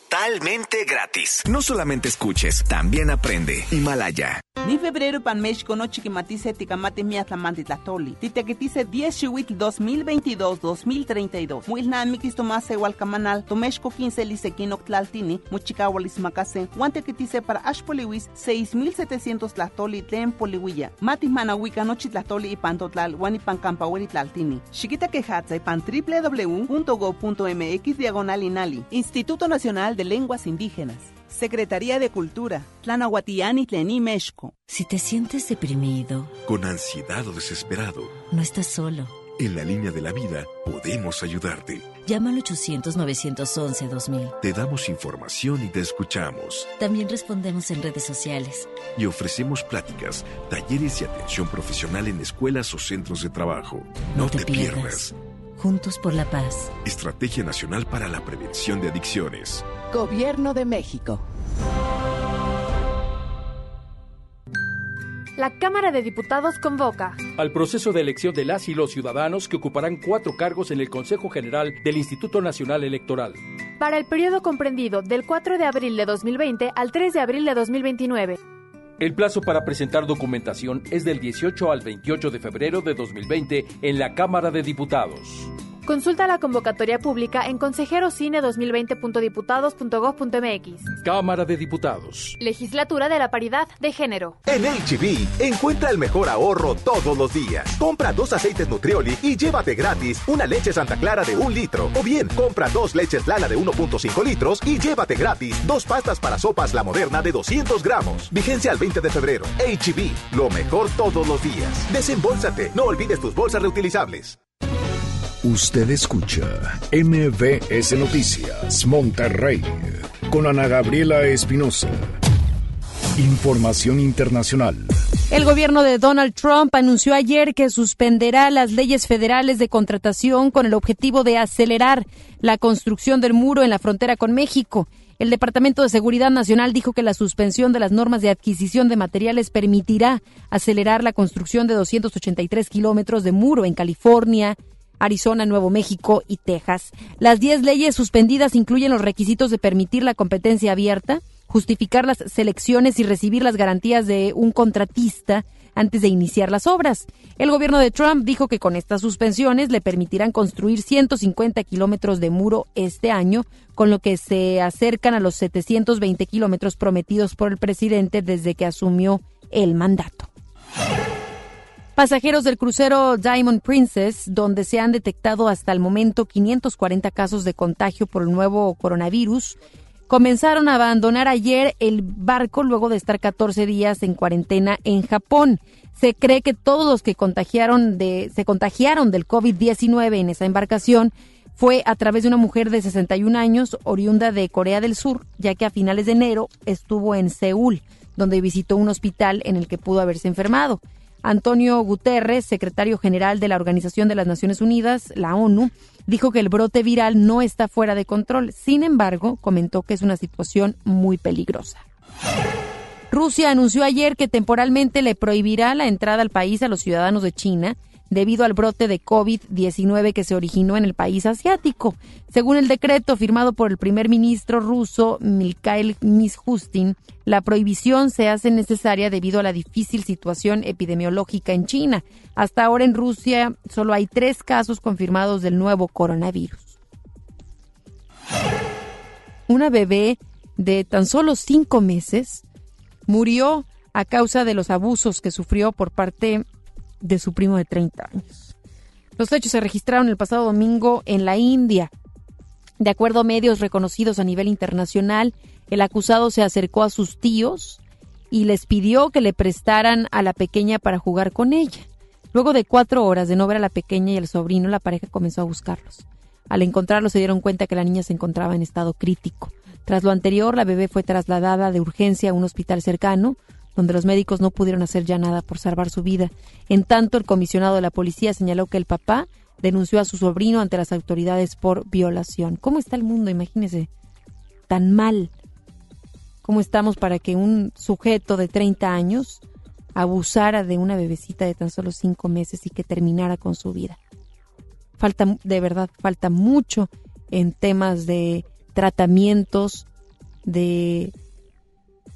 gratis. No solamente escuches, también aprende. Himalaya. Ni febrero pan México no chiquimatice ticamate mi atlamanti tlatoli. Titequetice 10 chihuitl 2022-2032. Muilna mikis tomase hualcamanal, tomexco 15 lisequino tlaltini, muchicahualis macase, guantequetice para ashpoliwis 6700 tlatoli tlen polihuilla. Matis manahuica nochi tlatoli y pantotlal, guanipan campahueli tlaltini. Chiquita quejatza y pan www.go.mx diagonal inali. Instituto Nacional de Lenguas Indígenas. Secretaría de Cultura, Tlanahuatiani Tlení, México. Si te sientes deprimido, con ansiedad o desesperado, no estás solo. En la línea de la vida podemos ayudarte. Llama al 800-911-2000. Te damos información y te escuchamos. También respondemos en redes sociales. Y ofrecemos pláticas, talleres y atención profesional en escuelas o centros de trabajo. No, te, pierdas. Juntos por la paz. Estrategia Nacional para la Prevención de Adicciones. Gobierno de México. La Cámara de Diputados convoca al proceso de elección de las y los ciudadanos que ocuparán cuatro cargos en el Consejo General del Instituto Nacional Electoral. Para el periodo comprendido del 4 de abril de 2020 al 3 de abril de 2029. El plazo para presentar documentación es del 18 al 28 de febrero de 2020 en la Cámara de Diputados. Consulta la convocatoria pública en consejerocine2020.diputados.gov.mx. Cámara de Diputados. Legislatura de la Paridad de Género. En HB, encuentra el mejor ahorro todos los días. Compra dos aceites Nutrioli y llévate gratis una leche Santa Clara de un litro. O bien, compra dos leches Lala de 1.5 litros y llévate gratis dos pastas para sopas La Moderna de 200 gramos. Vigencia al 20 de febrero. HB, lo mejor todos los días. Desembolsate. No olvides tus bolsas reutilizables. Usted escucha MBS Noticias Monterrey con Ana Gabriela Espinosa. Información internacional. El gobierno de Donald Trump anunció ayer que suspenderá las leyes federales de contratación con el objetivo de acelerar la construcción del muro en la frontera con México. El Departamento de Seguridad Nacional dijo que la suspensión de las normas de adquisición de materiales permitirá acelerar la construcción de 283 kilómetros de muro en California, Arizona, Nuevo México y Texas. Las 10 leyes suspendidas incluyen los requisitos de permitir la competencia abierta, justificar las selecciones y recibir las garantías de un contratista antes de iniciar las obras. El gobierno de Trump dijo que con estas suspensiones le permitirán construir 150 kilómetros de muro este año, con lo que se acercan a los 720 kilómetros prometidos por el presidente desde que asumió el mandato. Pasajeros del crucero Diamond Princess, donde se han detectado hasta el momento 540 casos de contagio por el nuevo coronavirus, comenzaron a abandonar ayer el barco luego de estar 14 días en cuarentena en Japón. Se cree que todos los que contagiaron de, se contagiaron del COVID-19 en esa embarcación fue a través de una mujer de 61 años, oriunda de Corea del Sur, ya que a finales de enero estuvo en Seúl, donde visitó un hospital en el que pudo haberse enfermado. Antonio Guterres, secretario general de la Organización de las Naciones Unidas, la ONU, dijo que el brote viral no está fuera de control. Sin embargo, comentó que es una situación muy peligrosa. Rusia anunció ayer que temporalmente le prohibirá la entrada al país a los ciudadanos de China debido al brote de COVID-19 que se originó en el país asiático. Según el decreto firmado por el primer ministro ruso Mikhail Mishustin, la prohibición se hace necesaria debido a la difícil situación epidemiológica en China. Hasta ahora en Rusia solo hay tres casos confirmados del nuevo coronavirus. Una bebé de tan solo cinco meses murió a causa de los abusos que sufrió por parte de su primo de 30 años. Los hechos se registraron el pasado domingo en la India. De acuerdo a medios reconocidos a nivel internacional, el acusado se acercó a sus tíos y les pidió que le prestaran a la pequeña para jugar con ella. Luego de cuatro horas de no ver a la pequeña y al sobrino, la pareja comenzó a buscarlos. Al encontrarlos se dieron cuenta que la niña se encontraba en estado crítico. Tras lo anterior, la bebé fue trasladada de urgencia a un hospital cercano, donde los médicos no pudieron hacer ya nada por salvar su vida. En tanto, el comisionado de la policía señaló que el papá denunció a su sobrino ante las autoridades por violación. ¿Cómo está el mundo? Imagínese, tan mal. ¿Cómo estamos para que un sujeto de 30 años abusara de una bebecita de tan solo 5 meses y que terminara con su vida? Falta, de verdad, falta mucho en temas de tratamientos, de,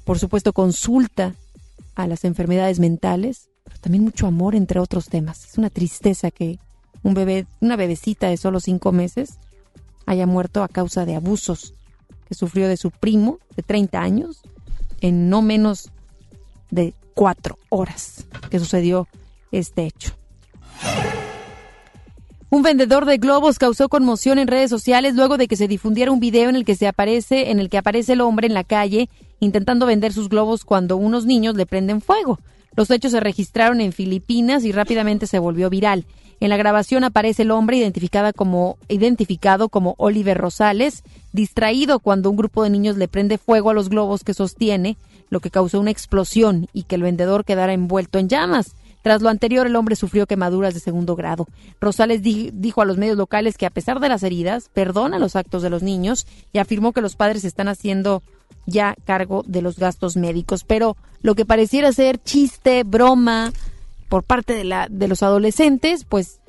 por supuesto, consulta a las enfermedades mentales, pero también mucho amor, entre otros temas. Es una tristeza que un bebé, una bebecita de solo cinco meses haya muerto a causa de abusos que sufrió de su primo de 30 años en no menos de cuatro horas que sucedió este hecho. Un vendedor de globos causó conmoción en redes sociales luego de que se difundiera un video en el que se aparece, en el que aparece el hombre en la calle intentando vender sus globos cuando unos niños le prenden fuego. Los hechos se registraron en Filipinas y rápidamente se volvió viral. En la grabación aparece el hombre como, identificado como Oliver Rosales, distraído cuando un grupo de niños le prende fuego a los globos que sostiene, lo que causó una explosión y que el vendedor quedara envuelto en llamas. Tras lo anterior, el hombre sufrió quemaduras de segundo grado. Rosales dijo a los medios locales que a pesar de las heridas, perdona los actos de los niños y afirmó que los padres están haciendo ya cargo de los gastos médicos. Pero lo que pareciera ser chiste, broma por parte de, la, de los adolescentes, pues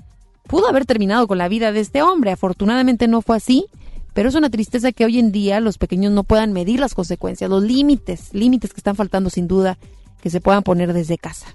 pudo haber terminado con la vida de este hombre. Afortunadamente no fue así, pero es una tristeza que hoy en día los pequeños no puedan medir las consecuencias, los límites, límites que están faltando sin duda que se puedan poner desde casa.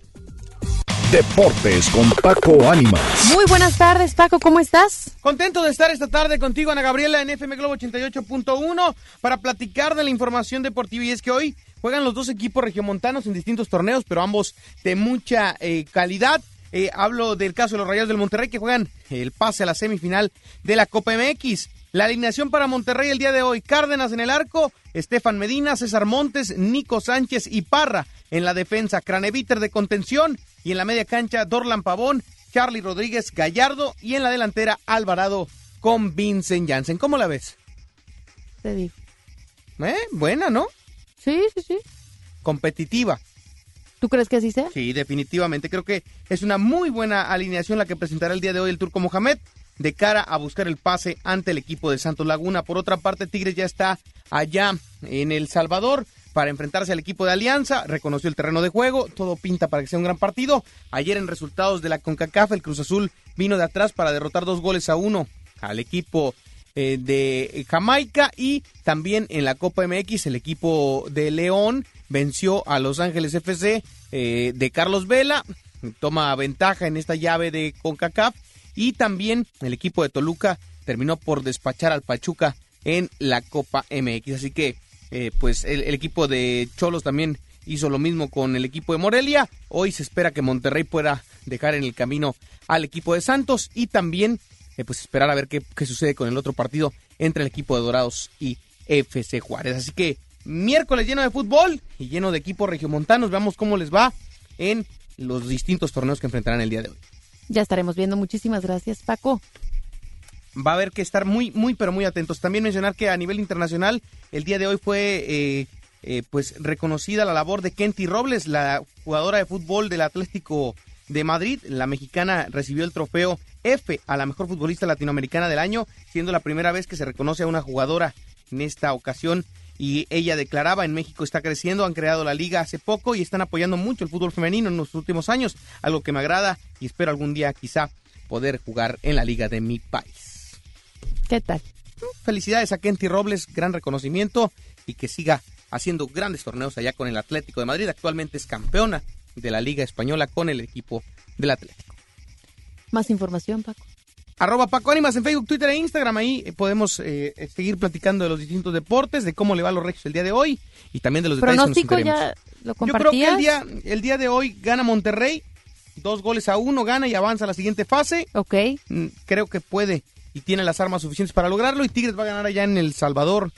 Deportes con Paco Ánimas. Muy buenas tardes, Paco, ¿cómo estás? Contento de estar esta tarde contigo, Ana Gabriela, en FM Globo 88.1 para platicar de la información deportiva. Y es que hoy juegan los dos equipos regiomontanos en distintos torneos, pero ambos de mucha eh, calidad. Eh, hablo del caso de los Rayados del Monterrey que juegan el pase a la semifinal de la Copa MX. La alineación para Monterrey el día de hoy, Cárdenas en el arco, Estefan Medina, César Montes, Nico Sánchez y Parra en la defensa, Craneviter de contención y en la media cancha Dorlan Pavón, Charlie Rodríguez Gallardo y en la delantera Alvarado con Vincent Janssen. ¿Cómo la ves? Te digo. ¿Eh? Buena, ¿no? Sí, sí, sí. Competitiva. ¿Tú crees que así sea? Sí, definitivamente. Creo que es una muy buena alineación la que presentará el día de hoy el Turco Mohamed de cara a buscar el pase ante el equipo de Santos Laguna. Por otra parte, Tigres ya está allá en El Salvador para enfrentarse al equipo de Alianza, reconoció el terreno de juego, todo pinta para que sea un gran partido. Ayer en resultados de la CONCACAF, el Cruz Azul vino de atrás para derrotar dos goles a uno al equipo eh, de Jamaica y también en la Copa MX el equipo de León venció a Los Ángeles FC eh, de Carlos Vela, toma ventaja en esta llave de CONCACAF y también el equipo de Toluca terminó por despachar al Pachuca en la Copa MX. Así que, eh, pues el, equipo de Cholos también hizo lo mismo con el equipo de Morelia. Hoy se espera que Monterrey pueda dejar en el camino al equipo de Santos y también, eh, pues esperar a ver qué, qué sucede con el otro partido entre el equipo de Dorados y FC Juárez. Así que miércoles lleno de fútbol y lleno de equipos regiomontanos. Veamos cómo les va en los distintos torneos que enfrentarán el día de hoy. Ya estaremos viendo. Muchísimas gracias, Paco. Va a haber que estar muy, muy, pero muy atentos. También mencionar que a nivel internacional, el día de hoy fue eh, eh, pues reconocida la labor de Kenty Robles, la jugadora de fútbol del Atlético de Madrid. La mexicana recibió el trofeo F a la mejor futbolista latinoamericana del año, siendo la primera vez que se reconoce a una jugadora en esta ocasión y ella declaraba en México está creciendo, han creado la liga hace poco y están apoyando mucho el fútbol femenino en los últimos años, algo que me agrada y espero algún día quizá poder jugar en la liga de mi país. ¿Qué tal? Felicidades a Kenty Robles, gran reconocimiento y que siga haciendo grandes torneos allá con el Atlético de Madrid. Actualmente es campeona de la Liga Española con el equipo del Atlético. Más información, Paco arroba Paco Ánimas en Facebook, Twitter e Instagram. Ahí eh, podemos eh, seguir platicando de los distintos deportes, de cómo le va a los Regios el día de hoy y también de los detalles que nos ya lo Yo creo que el día, el día de hoy gana Monterrey, dos goles a uno, gana y avanza a la siguiente fase. Ok. Mm, creo que puede y tiene las armas suficientes para lograrlo y Tigres va a ganar allá en El Salvador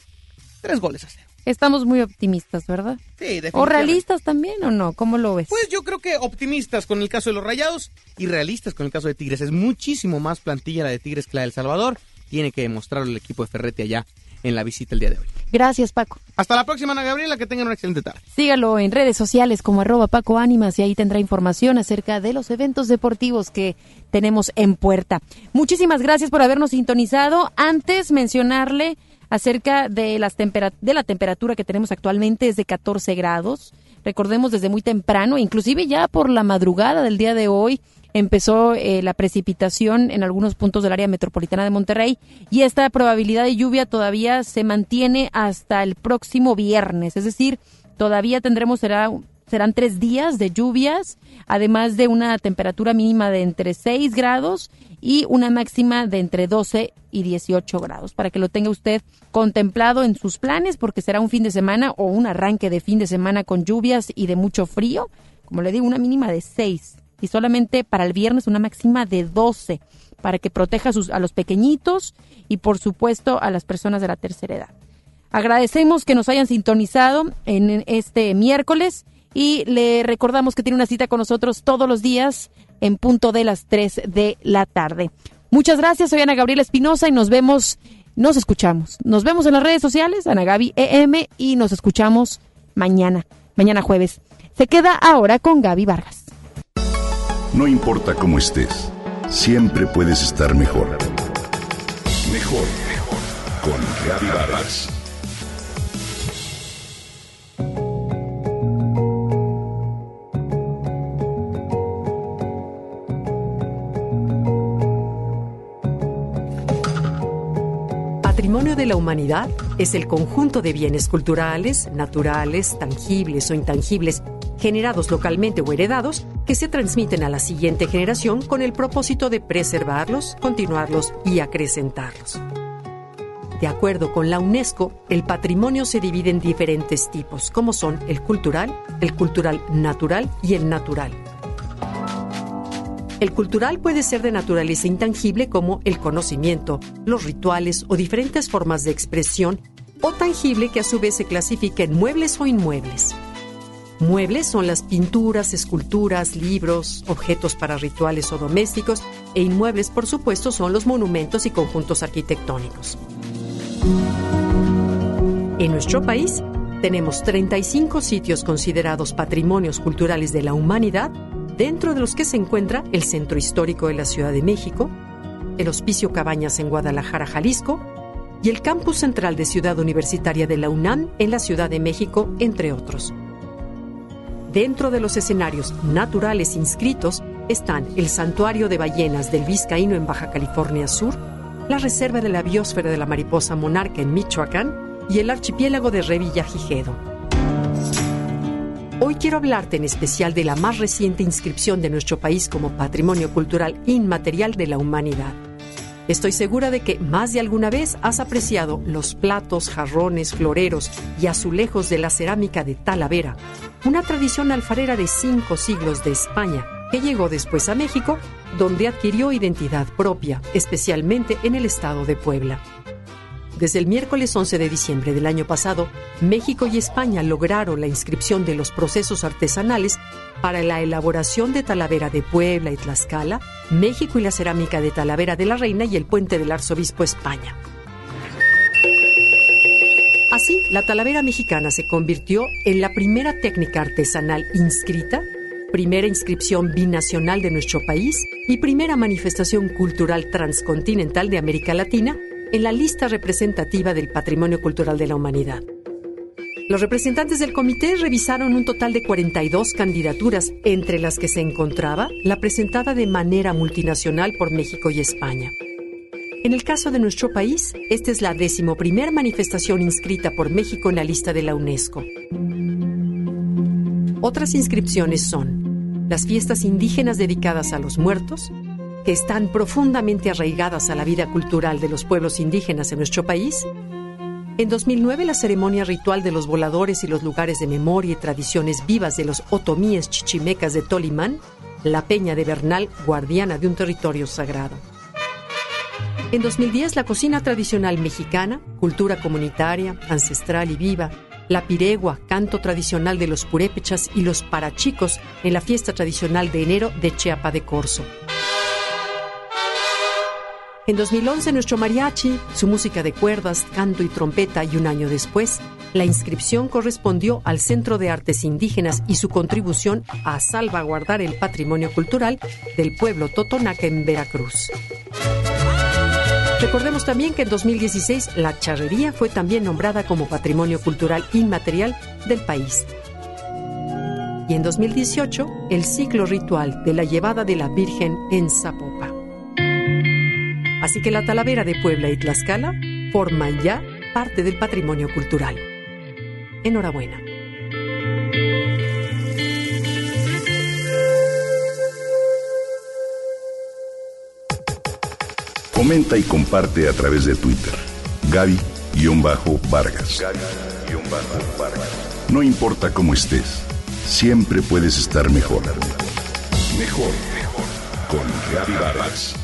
tres goles a cero. Estamos muy optimistas, ¿verdad? Sí, definitivamente. ¿O realistas también o no? ¿Cómo lo ves? Pues yo creo que optimistas con el caso de los Rayados y realistas con el caso de Tigres. Es muchísimo más plantilla la de Tigres que la de El Salvador. Tiene que demostrarlo el equipo de Ferrete allá en la visita el día de hoy. Gracias, Paco. Hasta la próxima, Ana Gabriela, que tengan una excelente tarde. Sígalo en redes sociales como arroba Paco Ánimas y ahí tendrá información acerca de los eventos deportivos que tenemos en puerta. Muchísimas gracias por habernos sintonizado. Antes mencionarle acerca de, las tempera- de la temperatura que tenemos actualmente es de 14 grados. Recordemos desde muy temprano, inclusive ya por la madrugada del día de hoy, empezó eh, la precipitación en algunos puntos del área metropolitana de Monterrey y esta probabilidad de lluvia todavía se mantiene hasta el próximo viernes, es decir, todavía tendremos será serán tres días de lluvias, además de una temperatura mínima de entre 6 grados y una máxima de entre 12 y 18 grados, para que lo tenga usted contemplado en sus planes, porque será un fin de semana o un arranque de fin de semana con lluvias y de mucho frío, como le digo, una mínima de 6 y solamente para el viernes una máxima de 12, para que proteja a, sus, a los pequeñitos y por supuesto a las personas de la tercera edad. Agradecemos que nos hayan sintonizado en este miércoles y le recordamos que tiene una cita con nosotros todos los días en punto de las 3 de la tarde. Muchas gracias, soy Ana Gabriela Espinosa y nos vemos, nos escuchamos. Nos vemos en las redes sociales, Ana Gaby EM, y nos escuchamos mañana, mañana jueves. Se queda ahora con Gaby Vargas. No importa cómo estés, siempre puedes estar mejor. Mejor, mejor. Con Vargas. Patrimonio de la humanidad es el conjunto de bienes culturales, naturales, tangibles o intangibles, generados localmente o heredados, que se transmiten a la siguiente generación con el propósito de preservarlos, continuarlos y acrecentarlos. De acuerdo con la UNESCO, el patrimonio se divide en diferentes tipos, como son el cultural, el cultural natural y el natural. El cultural puede ser de naturaleza intangible como el conocimiento, los rituales o diferentes formas de expresión, o tangible que a su vez se clasifica en muebles o inmuebles. Muebles son las pinturas, esculturas, libros, objetos para rituales o domésticos, e inmuebles, por supuesto, son los monumentos y conjuntos arquitectónicos. En nuestro país tenemos 35 sitios considerados patrimonios culturales de la humanidad, dentro de los que se encuentra el Centro Histórico de la Ciudad de México, el Hospicio Cabañas en Guadalajara, Jalisco, y el Campus Central de Ciudad Universitaria de la UNAM en la Ciudad de México, entre otros. Dentro de los escenarios naturales inscritos están el Santuario de Ballenas del Vizcaíno en Baja California Sur, la Reserva de la Biosfera de la Mariposa Monarca en Michoacán y el Archipiélago de Revilla Gijedo. Hoy quiero hablarte en especial de la más reciente inscripción de nuestro país como Patrimonio Cultural Inmaterial de la Humanidad. Estoy segura de que más de alguna vez has apreciado los platos, jarrones, floreros y azulejos de la cerámica de Talavera, una tradición alfarera de cinco siglos de España que llegó después a México, donde adquirió identidad propia, especialmente en el estado de Puebla. Desde el miércoles 11 de diciembre del año pasado, México y España lograron la inscripción de los procesos artesanales para la elaboración de Talavera de Puebla y Tlaxcala, México y la cerámica de Talavera de la Reina y el puente del Arzobispo España. Así, la Talavera mexicana se convirtió en la primera técnica artesanal inscrita, primera inscripción binacional de nuestro país y primera manifestación cultural transcontinental de América Latina en la lista representativa del Patrimonio Cultural de la Humanidad. Los representantes del comité revisaron un total de 42 candidaturas, entre las que se encontraba la presentada de manera multinacional por México y España. En el caso de nuestro país, esta es la decimoprimer manifestación inscrita por México en la lista de la UNESCO. Otras inscripciones son las fiestas indígenas dedicadas a los muertos, que están profundamente arraigadas a la vida cultural de los pueblos indígenas en nuestro país. En 2009, la ceremonia ritual de los voladores y los lugares de memoria y tradiciones vivas de los otomíes chichimecas de Tolimán, la Peña de Bernal, guardiana de un territorio sagrado. En 2010, la cocina tradicional mexicana, cultura comunitaria, ancestral y viva, la piregua, canto tradicional de los purépechas y los parachicos en la fiesta tradicional de enero de Chiapa de Corzo. En 2011 nuestro mariachi, su música de cuerdas, canto y trompeta y un año después, la inscripción correspondió al Centro de Artes Indígenas y su contribución a salvaguardar el patrimonio cultural del pueblo totonaca en Veracruz. Recordemos también que en 2016 la charrería fue también nombrada como Patrimonio Cultural Inmaterial del país. Y en 2018 el ciclo ritual de la llevada de la Virgen en Zapopa. Así que la Talavera de Puebla y Tlaxcala forman ya parte del patrimonio cultural. Enhorabuena. Comenta y comparte a través de Twitter. Gaby-Vargas. Gaby-Vargas. No importa cómo estés, siempre puedes estar mejor. Mejor, mejor. Con Gaby Vargas.